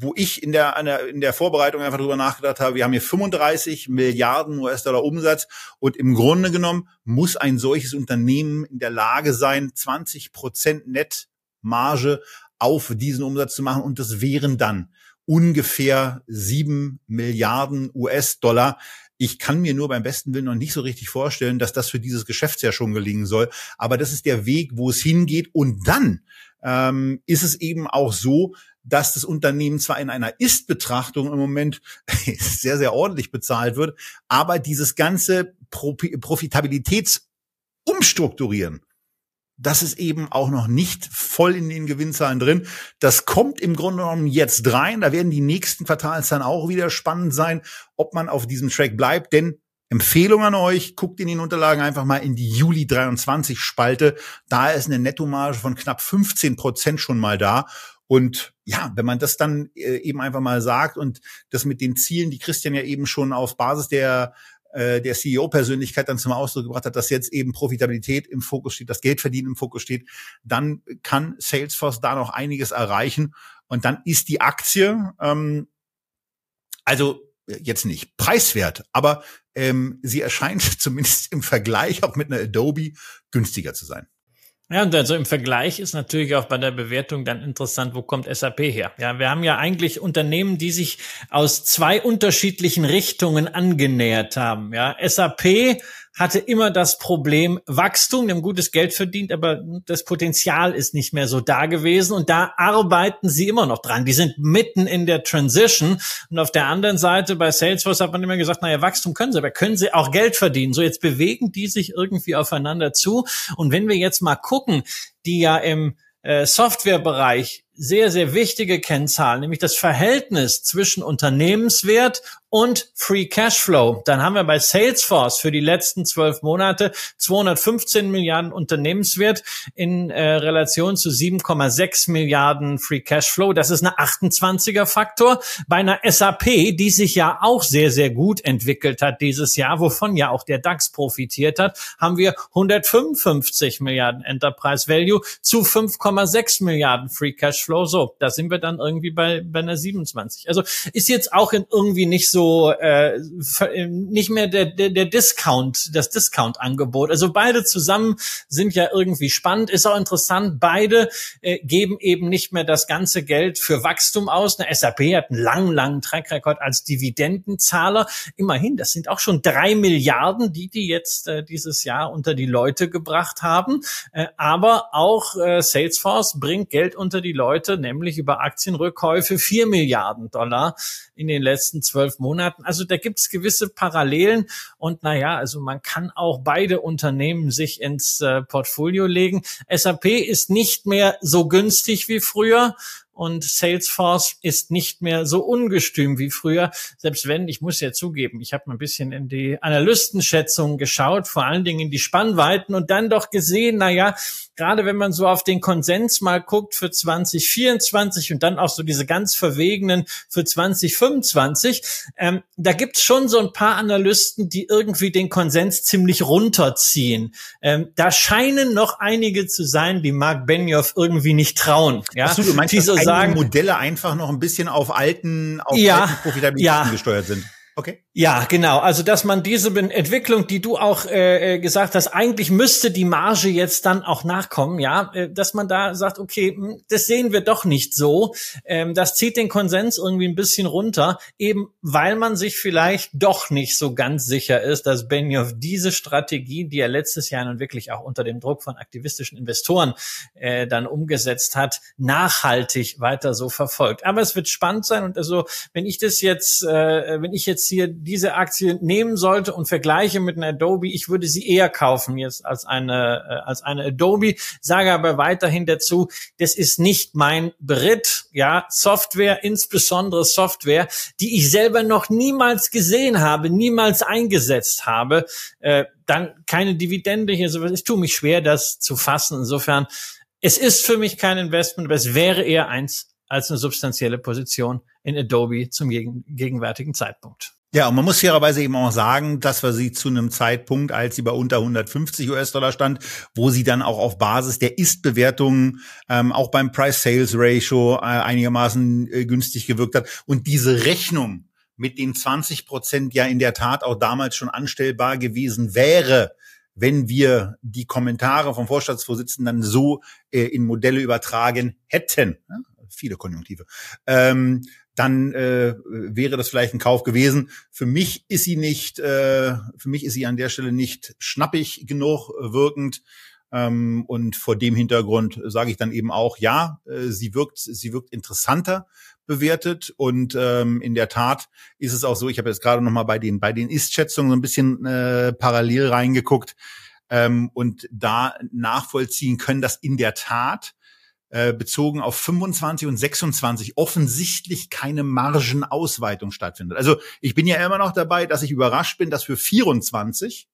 wo ich in der, in der Vorbereitung einfach drüber nachgedacht habe, wir haben hier 35 Milliarden US-Dollar Umsatz und im Grunde genommen muss ein solches Unternehmen in der Lage sein, 20 Prozent Nettmarge auf diesen Umsatz zu machen. Und das wären dann ungefähr sieben Milliarden US-Dollar. Ich kann mir nur beim besten Willen noch nicht so richtig vorstellen, dass das für dieses Geschäftsjahr schon gelingen soll. Aber das ist der Weg, wo es hingeht. Und dann ähm, ist es eben auch so, dass das Unternehmen zwar in einer Ist-Betrachtung im Moment sehr, sehr ordentlich bezahlt wird, aber dieses ganze Profitabilitätsumstrukturieren, das ist eben auch noch nicht voll in den Gewinnzahlen drin. Das kommt im Grunde genommen jetzt rein. Da werden die nächsten Quartalszahlen auch wieder spannend sein, ob man auf diesem Track bleibt. Denn Empfehlung an euch, guckt in den Unterlagen einfach mal in die Juli 23 Spalte. Da ist eine Nettomarge von knapp 15 Prozent schon mal da. Und ja, wenn man das dann äh, eben einfach mal sagt und das mit den Zielen, die Christian ja eben schon auf Basis der äh, der CEO-Persönlichkeit dann zum Ausdruck gebracht hat, dass jetzt eben Profitabilität im Fokus steht, das Geldverdienen im Fokus steht, dann kann Salesforce da noch einiges erreichen. Und dann ist die Aktie, ähm, also jetzt nicht preiswert, aber ähm, sie erscheint zumindest im Vergleich auch mit einer Adobe günstiger zu sein. Ja, und also im Vergleich ist natürlich auch bei der Bewertung dann interessant, wo kommt SAP her? Ja, wir haben ja eigentlich Unternehmen, die sich aus zwei unterschiedlichen Richtungen angenähert haben. Ja, SAP hatte immer das Problem Wachstum, haben gutes Geld verdient, aber das Potenzial ist nicht mehr so da gewesen und da arbeiten sie immer noch dran. Die sind mitten in der Transition und auf der anderen Seite bei Salesforce hat man immer gesagt, naja, Wachstum können sie, aber können sie auch Geld verdienen. So jetzt bewegen die sich irgendwie aufeinander zu und wenn wir jetzt mal gucken, die ja im äh, Softwarebereich sehr, sehr wichtige Kennzahl, nämlich das Verhältnis zwischen Unternehmenswert und Free Cashflow. Dann haben wir bei Salesforce für die letzten zwölf Monate 215 Milliarden Unternehmenswert in äh, Relation zu 7,6 Milliarden Free Cashflow. Das ist eine 28er Faktor. Bei einer SAP, die sich ja auch sehr, sehr gut entwickelt hat dieses Jahr, wovon ja auch der DAX profitiert hat, haben wir 155 Milliarden Enterprise Value zu 5,6 Milliarden Free Cashflow. So, da sind wir dann irgendwie bei, bei einer 27. Also ist jetzt auch irgendwie nicht so so äh, nicht mehr der, der, der Discount, das Discount-Angebot. Also beide zusammen sind ja irgendwie spannend, ist auch interessant. Beide äh, geben eben nicht mehr das ganze Geld für Wachstum aus. Eine SAP hat einen langen, langen Track-Record als Dividendenzahler. Immerhin, das sind auch schon drei Milliarden, die die jetzt äh, dieses Jahr unter die Leute gebracht haben. Äh, aber auch äh, Salesforce bringt Geld unter die Leute, nämlich über Aktienrückkäufe vier Milliarden Dollar in den letzten zwölf Monaten. Monaten. Also da gibt es gewisse Parallelen und naja, also man kann auch beide Unternehmen sich ins äh, Portfolio legen. SAP ist nicht mehr so günstig wie früher und Salesforce ist nicht mehr so ungestüm wie früher. Selbst wenn, ich muss ja zugeben, ich habe mal ein bisschen in die Analystenschätzungen geschaut, vor allen Dingen in die Spannweiten und dann doch gesehen, na ja, gerade wenn man so auf den Konsens mal guckt für 2024 und dann auch so diese ganz verwegenen für 2025, ähm, da gibt's schon so ein paar Analysten, die irgendwie den Konsens ziemlich runterziehen. Ähm, da scheinen noch einige zu sein, die Mark Benioff irgendwie nicht trauen. Ja? Achso, du meinst, die so sagen, Modelle einfach noch ein bisschen auf alten, auf ja, alten Profitabilitäten ja. gesteuert sind. Okay. Ja, genau. Also, dass man diese Entwicklung, die du auch äh, äh, gesagt hast, eigentlich müsste die Marge jetzt dann auch nachkommen, ja, äh, dass man da sagt, okay, hm, das sehen wir doch nicht so. Ähm, das zieht den Konsens irgendwie ein bisschen runter, eben weil man sich vielleicht doch nicht so ganz sicher ist, dass Benioff diese Strategie, die er letztes Jahr nun wirklich auch unter dem Druck von aktivistischen Investoren äh, dann umgesetzt hat, nachhaltig weiter so verfolgt. Aber es wird spannend sein und also, wenn ich das jetzt, äh, wenn ich jetzt hier diese Aktie nehmen sollte und vergleiche mit einer Adobe, ich würde sie eher kaufen jetzt als eine, äh, als eine Adobe, sage aber weiterhin dazu, das ist nicht mein Beritt, ja, Software, insbesondere Software, die ich selber noch niemals gesehen habe, niemals eingesetzt habe, äh, dann keine Dividende hier, sowas. Ich tue mich schwer, das zu fassen. Insofern, es ist für mich kein Investment, aber es wäre eher eins als eine substanzielle Position in Adobe zum gegenwärtigen Zeitpunkt. Ja, und man muss fairerweise eben auch sagen, dass wir sie zu einem Zeitpunkt, als sie bei unter 150 US-Dollar stand, wo sie dann auch auf Basis der Ist-Bewertungen ähm, auch beim Price-Sales-Ratio äh, einigermaßen äh, günstig gewirkt hat. Und diese Rechnung mit den 20 Prozent ja in der Tat auch damals schon anstellbar gewesen wäre, wenn wir die Kommentare vom Vorstandsvorsitzenden dann so äh, in Modelle übertragen hätten. Ja, viele Konjunktive. Ähm, dann äh, wäre das vielleicht ein Kauf gewesen. Für mich ist sie nicht, äh, für mich ist sie an der Stelle nicht schnappig genug wirkend. Ähm, und vor dem Hintergrund sage ich dann eben auch, ja, äh, sie wirkt, sie wirkt interessanter bewertet und ähm, in der Tat ist es auch so. Ich habe jetzt gerade noch mal bei den bei den Ist-Schätzungen so ein bisschen äh, parallel reingeguckt ähm, und da nachvollziehen können, dass in der Tat äh, bezogen auf 25 und 26 offensichtlich keine Margenausweitung stattfindet. Also ich bin ja immer noch dabei, dass ich überrascht bin, dass für 24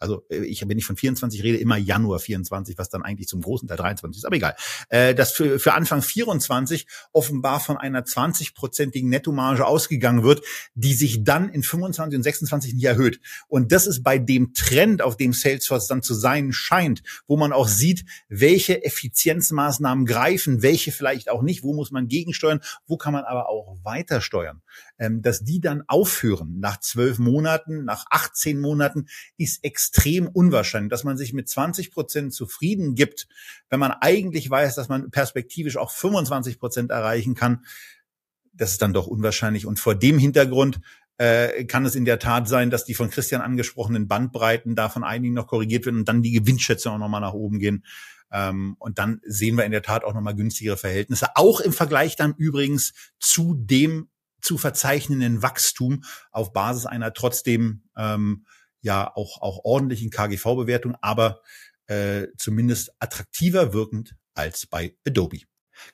also äh, ich, wenn ich von 24 rede, immer Januar 24, was dann eigentlich zum großen Teil 23 ist, aber egal. Äh, dass für, für Anfang 24 offenbar von einer 20-prozentigen Nettomarge ausgegangen wird, die sich dann in 25 und 26 nicht erhöht. Und das ist bei dem Trend, auf dem Salesforce dann zu sein scheint, wo man auch sieht, welche Effizienzmaßnahmen greifen, welche vielleicht auch nicht, wo muss man gegensteuern, wo kann man aber auch weiter steuern. Ähm, dass die dann aufhören nach zwölf Monaten, nach 18 Monaten, ist extrem unwahrscheinlich, dass man sich mit 20 Prozent zufrieden gibt, wenn man eigentlich weiß, dass man perspektivisch auch 25 Prozent erreichen kann. Das ist dann doch unwahrscheinlich. Und vor dem Hintergrund äh, kann es in der Tat sein, dass die von Christian angesprochenen Bandbreiten da von einigen noch korrigiert werden und dann die Gewinnschätzung auch nochmal nach oben gehen. Ähm, und dann sehen wir in der Tat auch nochmal günstigere Verhältnisse. Auch im Vergleich dann übrigens zu dem zu verzeichnenden Wachstum auf Basis einer trotzdem ähm, ja auch, auch ordentlichen KGV-Bewertung, aber äh, zumindest attraktiver wirkend als bei Adobe.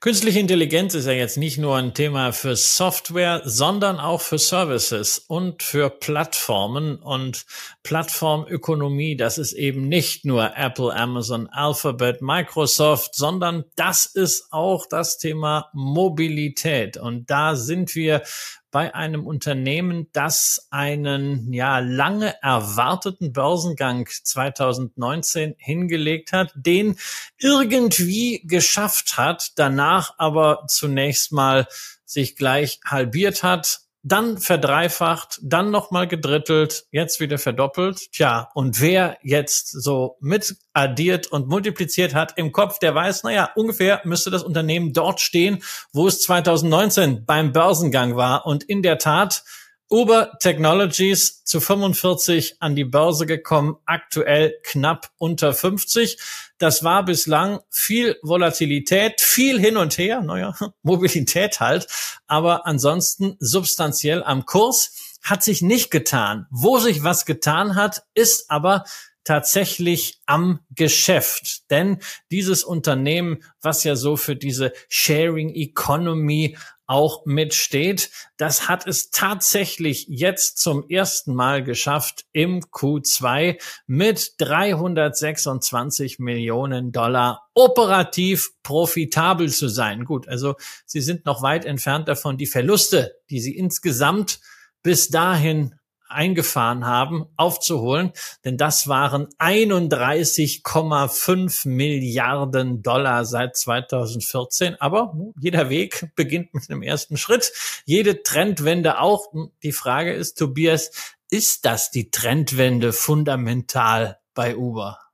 Künstliche Intelligenz ist ja jetzt nicht nur ein Thema für Software, sondern auch für Services und für Plattformen und Plattformökonomie. Das ist eben nicht nur Apple, Amazon, Alphabet, Microsoft, sondern das ist auch das Thema Mobilität. Und da sind wir bei einem Unternehmen, das einen ja lange erwarteten Börsengang 2019 hingelegt hat, den irgendwie geschafft hat, danach aber zunächst mal sich gleich halbiert hat, dann verdreifacht, dann nochmal gedrittelt, jetzt wieder verdoppelt. Tja, und wer jetzt so mit addiert und multipliziert hat im Kopf, der weiß, naja, ungefähr müsste das Unternehmen dort stehen, wo es 2019 beim Börsengang war. Und in der Tat, Uber Technologies zu 45 an die Börse gekommen, aktuell knapp unter 50. Das war bislang viel Volatilität, viel hin und her, naja, Mobilität halt, aber ansonsten substanziell am Kurs hat sich nicht getan. Wo sich was getan hat, ist aber tatsächlich am Geschäft. Denn dieses Unternehmen, was ja so für diese Sharing Economy auch mitsteht. Das hat es tatsächlich jetzt zum ersten Mal geschafft im Q2 mit 326 Millionen Dollar operativ profitabel zu sein. Gut, also sie sind noch weit entfernt davon, die Verluste, die sie insgesamt bis dahin eingefahren haben, aufzuholen, denn das waren 31,5 Milliarden Dollar seit 2014. Aber jeder Weg beginnt mit einem ersten Schritt, jede Trendwende auch. Die Frage ist, Tobias, ist das die Trendwende fundamental bei Uber?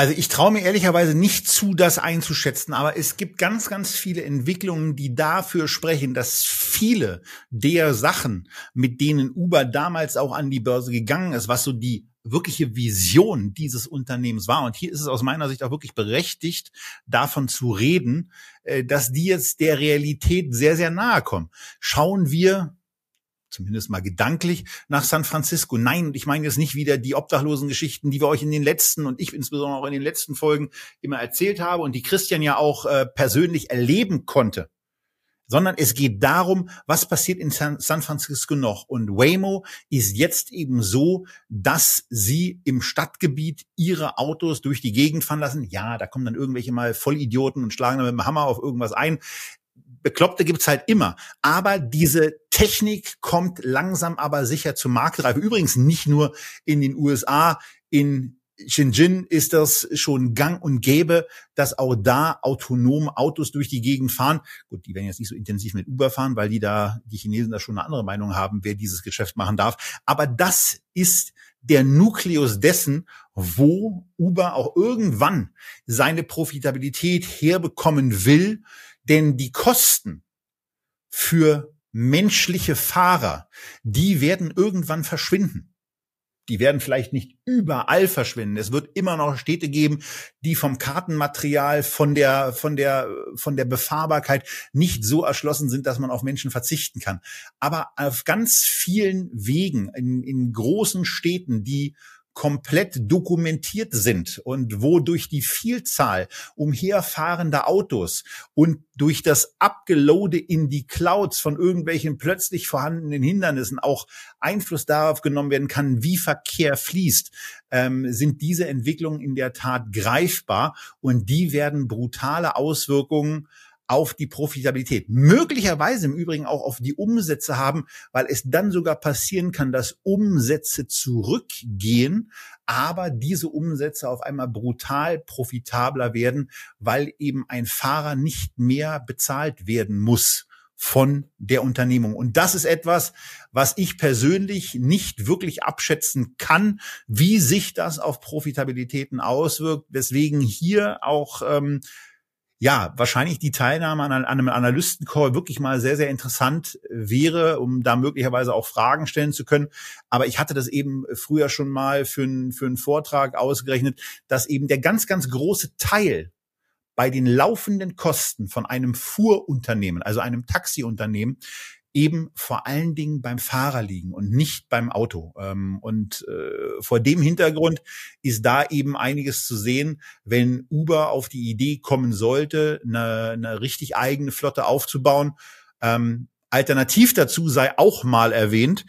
Also ich traue mir ehrlicherweise nicht zu, das einzuschätzen, aber es gibt ganz, ganz viele Entwicklungen, die dafür sprechen, dass viele der Sachen, mit denen Uber damals auch an die Börse gegangen ist, was so die wirkliche Vision dieses Unternehmens war. Und hier ist es aus meiner Sicht auch wirklich berechtigt, davon zu reden, äh, dass die jetzt der Realität sehr, sehr nahe kommen. Schauen wir zumindest mal gedanklich nach San Francisco. Nein, ich meine jetzt nicht wieder die obdachlosen Geschichten, die wir euch in den letzten und ich insbesondere auch in den letzten Folgen immer erzählt habe und die Christian ja auch äh, persönlich erleben konnte. Sondern es geht darum, was passiert in San, San Francisco noch. Und Waymo ist jetzt eben so, dass sie im Stadtgebiet ihre Autos durch die Gegend fahren lassen. Ja, da kommen dann irgendwelche mal Vollidioten und schlagen dann mit dem Hammer auf irgendwas ein. Bekloppte gibt's halt immer. Aber diese Technik kommt langsam aber sicher zur Marktreife. Übrigens nicht nur in den USA, in Shenzhen ist das schon gang und gäbe, dass auch da autonom Autos durch die Gegend fahren. Gut, die werden jetzt nicht so intensiv mit Uber fahren, weil die da, die Chinesen da schon eine andere Meinung haben, wer dieses Geschäft machen darf. Aber das ist der Nukleus dessen, wo Uber auch irgendwann seine Profitabilität herbekommen will, denn die Kosten für menschliche Fahrer, die werden irgendwann verschwinden. Die werden vielleicht nicht überall verschwinden. Es wird immer noch Städte geben, die vom Kartenmaterial, von der, von der, von der Befahrbarkeit nicht so erschlossen sind, dass man auf Menschen verzichten kann. Aber auf ganz vielen Wegen in, in großen Städten, die komplett dokumentiert sind und wo durch die Vielzahl umherfahrender Autos und durch das Abgelode in die Clouds von irgendwelchen plötzlich vorhandenen Hindernissen auch Einfluss darauf genommen werden kann, wie Verkehr fließt, ähm, sind diese Entwicklungen in der Tat greifbar und die werden brutale Auswirkungen auf die Profitabilität. Möglicherweise im Übrigen auch auf die Umsätze haben, weil es dann sogar passieren kann, dass Umsätze zurückgehen, aber diese Umsätze auf einmal brutal profitabler werden, weil eben ein Fahrer nicht mehr bezahlt werden muss von der Unternehmung. Und das ist etwas, was ich persönlich nicht wirklich abschätzen kann, wie sich das auf Profitabilitäten auswirkt, weswegen hier auch ähm, ja, wahrscheinlich die Teilnahme an, einem Analystencall wirklich mal sehr, sehr interessant wäre, um da möglicherweise auch Fragen stellen zu können. Aber ich hatte das eben früher schon mal für, einen für einen Vortrag ausgerechnet, dass eben der ganz, ganz große Teil bei den laufenden Kosten von einem Fuhrunternehmen, also einem Taxiunternehmen, eben vor allen Dingen beim Fahrer liegen und nicht beim Auto. Ähm, und äh, vor dem Hintergrund ist da eben einiges zu sehen, wenn Uber auf die Idee kommen sollte, eine, eine richtig eigene Flotte aufzubauen. Ähm, alternativ dazu sei auch mal erwähnt,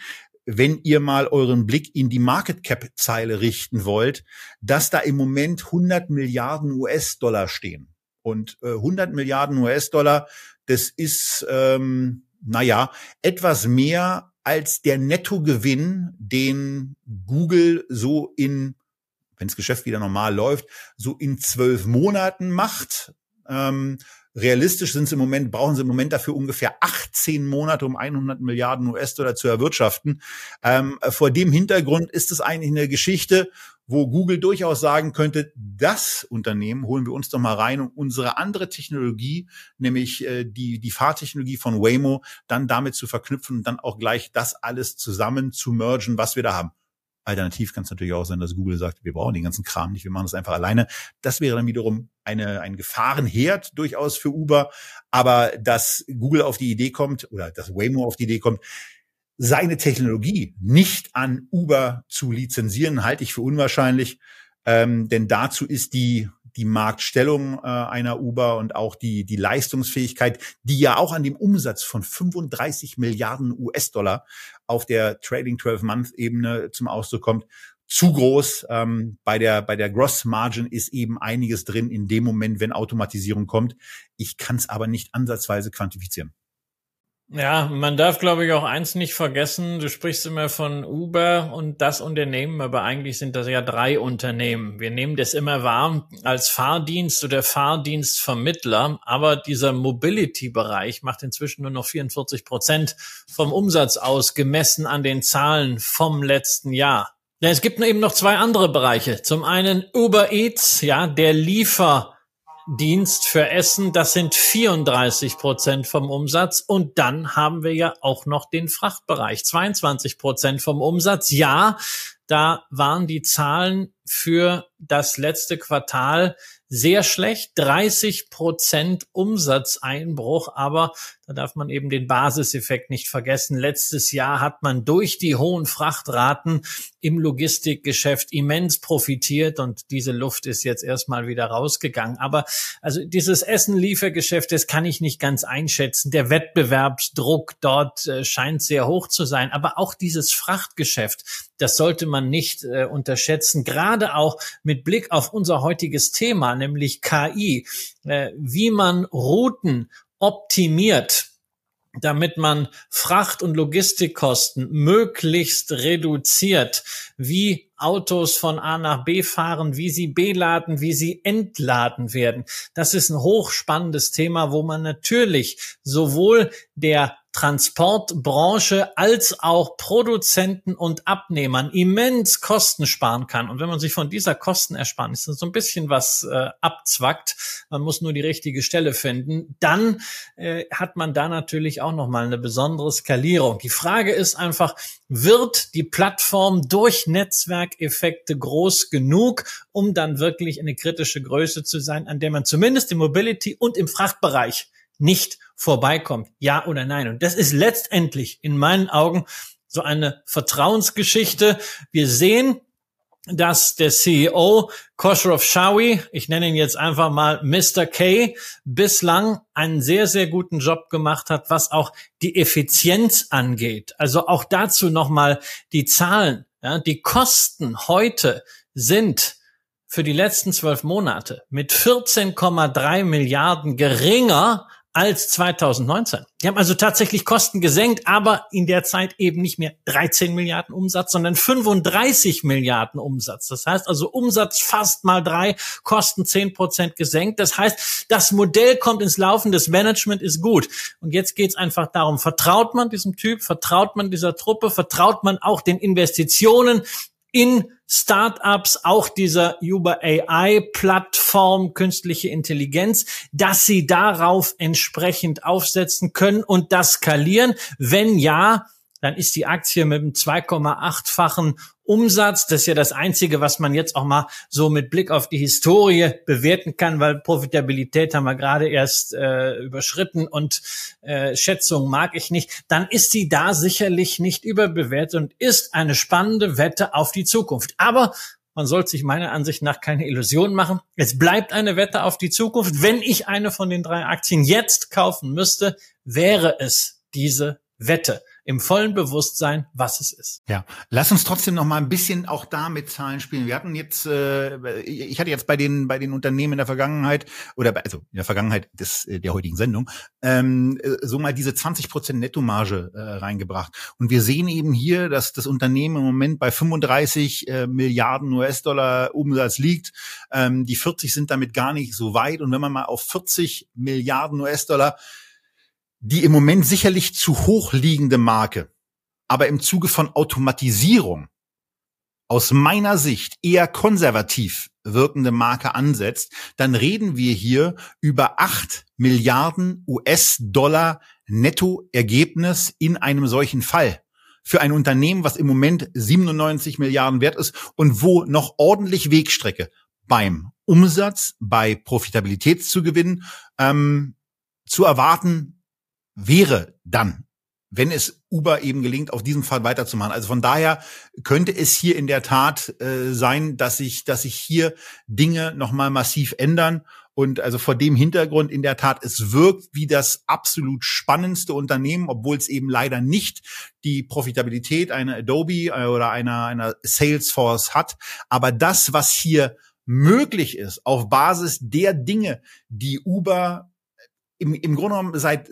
wenn ihr mal euren Blick in die Market Cap Zeile richten wollt, dass da im Moment 100 Milliarden US-Dollar stehen. Und äh, 100 Milliarden US-Dollar, das ist ähm, naja, etwas mehr als der Nettogewinn, den Google so in, wenn das Geschäft wieder normal läuft, so in zwölf Monaten macht. Ähm, realistisch sind sie im Moment, brauchen sie im Moment dafür ungefähr 18 Monate, um 100 Milliarden US-Dollar zu erwirtschaften. Ähm, vor dem Hintergrund ist es eigentlich eine Geschichte, wo Google durchaus sagen könnte, das Unternehmen holen wir uns doch mal rein, um unsere andere Technologie, nämlich äh, die, die Fahrtechnologie von Waymo, dann damit zu verknüpfen und dann auch gleich das alles zusammen zu mergen, was wir da haben. Alternativ kann es natürlich auch sein, dass Google sagt, wir brauchen den ganzen Kram nicht, wir machen das einfach alleine. Das wäre dann wiederum eine, ein Gefahrenherd durchaus für Uber. Aber dass Google auf die Idee kommt oder dass Waymo auf die Idee kommt, seine Technologie nicht an Uber zu lizenzieren, halte ich für unwahrscheinlich. Ähm, denn dazu ist die die Marktstellung äh, einer Uber und auch die die Leistungsfähigkeit, die ja auch an dem Umsatz von 35 Milliarden US-Dollar auf der Trading 12 Month Ebene zum Ausdruck kommt, zu groß. Ähm, bei der bei der Gross Margin ist eben einiges drin in dem Moment, wenn Automatisierung kommt. Ich kann es aber nicht ansatzweise quantifizieren. Ja, man darf, glaube ich, auch eins nicht vergessen. Du sprichst immer von Uber und das Unternehmen, aber eigentlich sind das ja drei Unternehmen. Wir nehmen das immer wahr als Fahrdienst oder Fahrdienstvermittler, aber dieser Mobility-Bereich macht inzwischen nur noch 44 Prozent vom Umsatz aus, gemessen an den Zahlen vom letzten Jahr. Ja, es gibt eben noch zwei andere Bereiche. Zum einen Uber Eats, ja, der Liefer Dienst für Essen, das sind 34 Prozent vom Umsatz. Und dann haben wir ja auch noch den Frachtbereich, 22 Prozent vom Umsatz. Ja, da waren die Zahlen für das letzte Quartal sehr schlecht, 30 Prozent Umsatzeinbruch, aber da darf man eben den Basiseffekt nicht vergessen. Letztes Jahr hat man durch die hohen Frachtraten im Logistikgeschäft immens profitiert und diese Luft ist jetzt erstmal wieder rausgegangen. Aber also dieses Essen-Liefergeschäft, das kann ich nicht ganz einschätzen. Der Wettbewerbsdruck dort äh, scheint sehr hoch zu sein, aber auch dieses Frachtgeschäft, das sollte man nicht äh, unterschätzen, gerade auch mit Blick auf unser heutiges Thema, nämlich KI, äh, wie man Routen optimiert damit man Fracht- und Logistikkosten möglichst reduziert, wie Autos von A nach B fahren, wie sie beladen, wie sie entladen werden. Das ist ein hochspannendes Thema, wo man natürlich sowohl der Transportbranche als auch Produzenten und Abnehmern immens Kosten sparen kann. Und wenn man sich von dieser Kostenersparnis so ein bisschen was äh, abzwackt, man muss nur die richtige Stelle finden, dann äh, hat man da natürlich auch nochmal eine besondere Skalierung. Die Frage ist einfach, wird die Plattform durch Netzwerkeffekte groß genug, um dann wirklich eine kritische Größe zu sein, an der man zumindest im Mobility und im Frachtbereich nicht vorbeikommt. Ja oder nein? Und das ist letztendlich in meinen Augen so eine Vertrauensgeschichte. Wir sehen, dass der CEO Khosrow Shawi, ich nenne ihn jetzt einfach mal Mr. K, bislang einen sehr, sehr guten Job gemacht hat, was auch die Effizienz angeht. Also auch dazu nochmal die Zahlen. Ja, die Kosten heute sind für die letzten zwölf Monate mit 14,3 Milliarden geringer als 2019. Die haben also tatsächlich Kosten gesenkt, aber in der Zeit eben nicht mehr 13 Milliarden Umsatz, sondern 35 Milliarden Umsatz. Das heißt also Umsatz fast mal drei, Kosten 10 Prozent gesenkt. Das heißt, das Modell kommt ins Laufen, das Management ist gut. Und jetzt geht es einfach darum, vertraut man diesem Typ, vertraut man dieser Truppe, vertraut man auch den Investitionen, in Startups, auch dieser Uber AI Plattform künstliche Intelligenz, dass sie darauf entsprechend aufsetzen können und das skalieren? Wenn ja, dann ist die Aktie mit einem 2,8-fachen Umsatz. Das ist ja das Einzige, was man jetzt auch mal so mit Blick auf die Historie bewerten kann, weil Profitabilität haben wir gerade erst äh, überschritten und äh, Schätzung mag ich nicht. Dann ist sie da sicherlich nicht überbewertet und ist eine spannende Wette auf die Zukunft. Aber man sollte sich meiner Ansicht nach keine Illusionen machen. Es bleibt eine Wette auf die Zukunft. Wenn ich eine von den drei Aktien jetzt kaufen müsste, wäre es diese Wette im vollen Bewusstsein, was es ist. Ja, lass uns trotzdem noch mal ein bisschen auch da mit Zahlen spielen. Wir hatten jetzt, äh, ich hatte jetzt bei den bei den Unternehmen in der Vergangenheit oder bei, also in der Vergangenheit des äh, der heutigen Sendung ähm, äh, so mal diese 20 Prozent Nettomarge äh, reingebracht. Und wir sehen eben hier, dass das Unternehmen im Moment bei 35 äh, Milliarden US-Dollar Umsatz liegt. Ähm, die 40 sind damit gar nicht so weit. Und wenn man mal auf 40 Milliarden US-Dollar die im Moment sicherlich zu hoch liegende Marke, aber im Zuge von Automatisierung aus meiner Sicht eher konservativ wirkende Marke ansetzt, dann reden wir hier über acht Milliarden US-Dollar Nettoergebnis in einem solchen Fall. Für ein Unternehmen, was im Moment 97 Milliarden wert ist und wo noch ordentlich Wegstrecke beim Umsatz, bei Profitabilitätszugewinnen ähm, zu erwarten wäre dann, wenn es Uber eben gelingt, auf diesem Fall weiterzumachen. Also von daher könnte es hier in der Tat äh, sein, dass sich, dass sich hier Dinge nochmal massiv ändern. Und also vor dem Hintergrund in der Tat, es wirkt wie das absolut spannendste Unternehmen, obwohl es eben leider nicht die Profitabilität einer Adobe äh, oder einer, einer Salesforce hat. Aber das, was hier möglich ist, auf Basis der Dinge, die Uber im, im Grunde genommen seit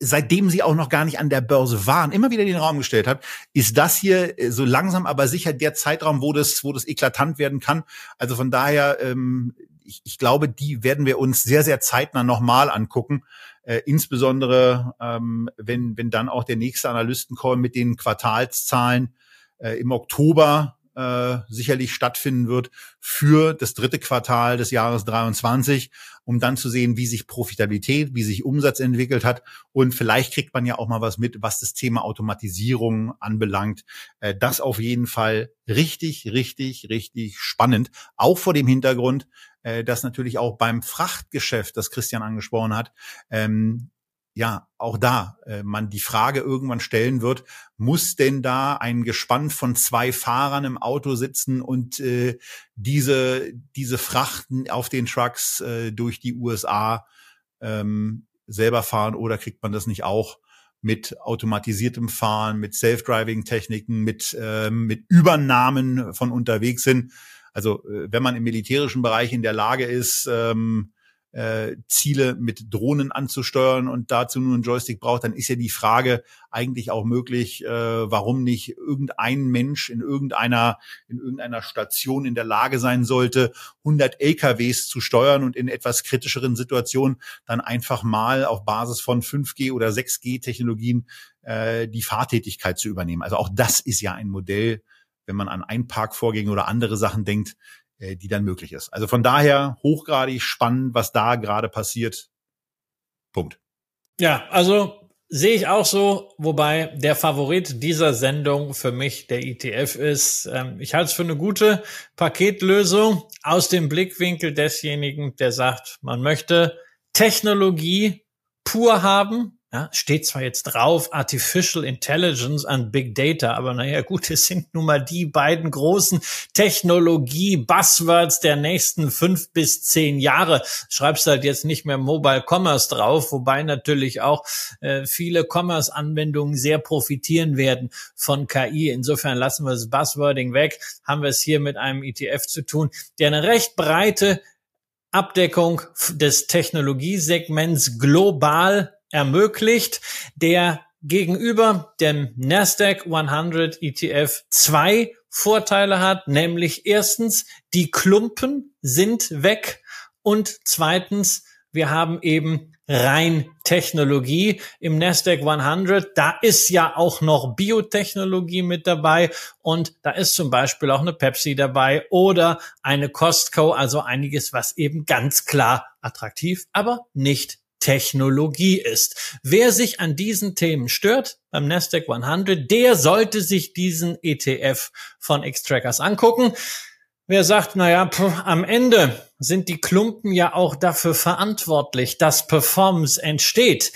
seitdem sie auch noch gar nicht an der Börse waren, immer wieder den Raum gestellt hat, ist das hier äh, so langsam aber sicher der Zeitraum, wo das, wo das eklatant werden kann. Also von daher, ähm, ich, ich glaube, die werden wir uns sehr, sehr zeitnah nochmal angucken. Äh, insbesondere ähm, wenn, wenn dann auch der nächste Analystencall mit den Quartalszahlen äh, im Oktober äh, sicherlich stattfinden wird für das dritte Quartal des Jahres 23, um dann zu sehen, wie sich Profitabilität, wie sich Umsatz entwickelt hat. Und vielleicht kriegt man ja auch mal was mit, was das Thema Automatisierung anbelangt. Äh, das auf jeden Fall richtig, richtig, richtig spannend. Auch vor dem Hintergrund, äh, dass natürlich auch beim Frachtgeschäft, das Christian angesprochen hat, ähm, ja, auch da äh, man die Frage irgendwann stellen wird, muss denn da ein Gespann von zwei Fahrern im Auto sitzen und äh, diese, diese Frachten auf den Trucks äh, durch die USA ähm, selber fahren oder kriegt man das nicht auch mit automatisiertem Fahren, mit Self-Driving-Techniken, mit, äh, mit Übernahmen von unterwegs sind? Also äh, wenn man im militärischen Bereich in der Lage ist, ähm, äh, Ziele mit Drohnen anzusteuern und dazu nur einen Joystick braucht, dann ist ja die Frage eigentlich auch möglich, äh, warum nicht irgendein Mensch in irgendeiner in irgendeiner Station in der Lage sein sollte, 100 LKWs zu steuern und in etwas kritischeren Situationen dann einfach mal auf Basis von 5G oder 6G Technologien äh, die Fahrtätigkeit zu übernehmen. Also auch das ist ja ein Modell, wenn man an Einparkvorgänge oder andere Sachen denkt, äh, die dann möglich ist. Also von daher hochgradig spannend, was da gerade passiert. Punkt. Ja, also sehe ich auch so, wobei der Favorit dieser Sendung für mich der ETF ist. Ähm, ich halte es für eine gute Paketlösung aus dem Blickwinkel desjenigen, der sagt, man möchte Technologie pur haben, ja, steht zwar jetzt drauf, Artificial Intelligence and Big Data, aber naja, gut, es sind nun mal die beiden großen Technologie-Buzzwords der nächsten fünf bis zehn Jahre. Schreibst halt jetzt nicht mehr Mobile Commerce drauf, wobei natürlich auch äh, viele Commerce-Anwendungen sehr profitieren werden von KI. Insofern lassen wir das Buzzwording weg, haben wir es hier mit einem ETF zu tun, der eine recht breite Abdeckung des Technologiesegments global ermöglicht, der gegenüber dem Nasdaq 100 ETF zwei Vorteile hat, nämlich erstens, die Klumpen sind weg und zweitens, wir haben eben rein Technologie im Nasdaq 100. Da ist ja auch noch Biotechnologie mit dabei und da ist zum Beispiel auch eine Pepsi dabei oder eine Costco, also einiges, was eben ganz klar attraktiv, aber nicht Technologie ist. Wer sich an diesen Themen stört beim Nasdaq 100, der sollte sich diesen ETF von X-Trackers angucken. Wer sagt, naja, am Ende sind die Klumpen ja auch dafür verantwortlich, dass Performance entsteht.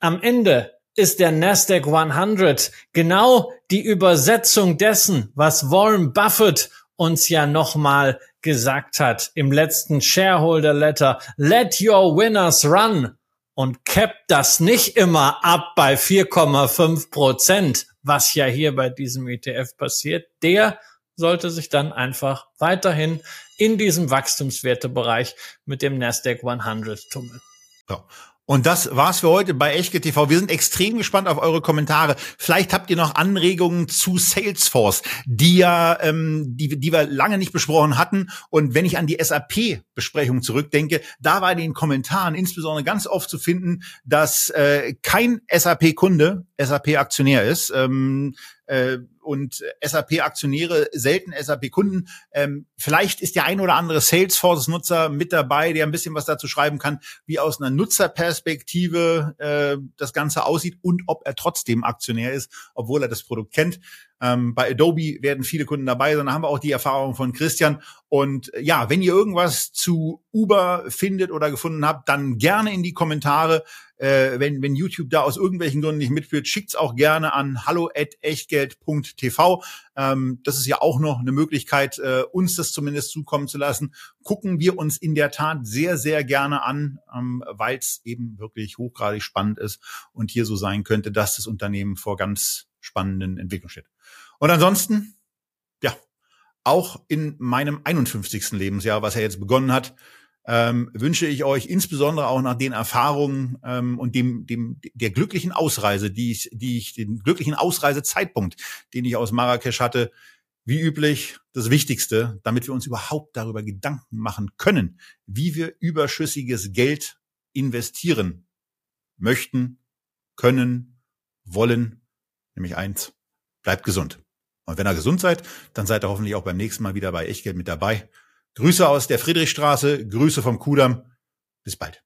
Am Ende ist der Nasdaq 100 genau die Übersetzung dessen, was Warren Buffett uns ja nochmal gesagt hat im letzten Shareholder Letter. Let your winners run und cap das nicht immer ab bei 4,5 Prozent, was ja hier bei diesem ETF passiert. Der sollte sich dann einfach weiterhin in diesem Wachstumswertebereich mit dem Nasdaq 100 tummeln. So. Und das war's für heute bei Echtge TV. Wir sind extrem gespannt auf eure Kommentare. Vielleicht habt ihr noch Anregungen zu Salesforce, die ja, ähm, die, die wir lange nicht besprochen hatten. Und wenn ich an die SAP-Besprechung zurückdenke, da war in den Kommentaren insbesondere ganz oft zu finden, dass äh, kein SAP-Kunde SAP-Aktionär ist. Ähm, äh, und SAP-Aktionäre, selten SAP-Kunden. Ähm, vielleicht ist der ein oder andere Salesforce-Nutzer mit dabei, der ein bisschen was dazu schreiben kann, wie aus einer Nutzerperspektive äh, das Ganze aussieht und ob er trotzdem Aktionär ist, obwohl er das Produkt kennt. Ähm, bei Adobe werden viele Kunden dabei sein. Da haben wir auch die Erfahrung von Christian. Und äh, ja, wenn ihr irgendwas zu Uber findet oder gefunden habt, dann gerne in die Kommentare. Äh, wenn, wenn YouTube da aus irgendwelchen Gründen nicht mitführt, schickt's auch gerne an hallo@echtgeld.tv. Ähm, das ist ja auch noch eine Möglichkeit, äh, uns das zumindest zukommen zu lassen. Gucken wir uns in der Tat sehr, sehr gerne an, ähm, weil es eben wirklich hochgradig spannend ist und hier so sein könnte, dass das Unternehmen vor ganz spannenden Entwicklungen steht. Und ansonsten, ja, auch in meinem 51. Lebensjahr, was er jetzt begonnen hat, ähm, wünsche ich euch insbesondere auch nach den Erfahrungen ähm, und dem, dem der glücklichen Ausreise, die ich, die ich, den glücklichen Ausreisezeitpunkt, den ich aus Marrakesch hatte, wie üblich das Wichtigste, damit wir uns überhaupt darüber Gedanken machen können, wie wir überschüssiges Geld investieren möchten, können, wollen, nämlich eins, bleibt gesund. Und wenn ihr gesund seid, dann seid ihr hoffentlich auch beim nächsten Mal wieder bei Echtgeld mit dabei. Grüße aus der Friedrichstraße, Grüße vom Kudamm. Bis bald.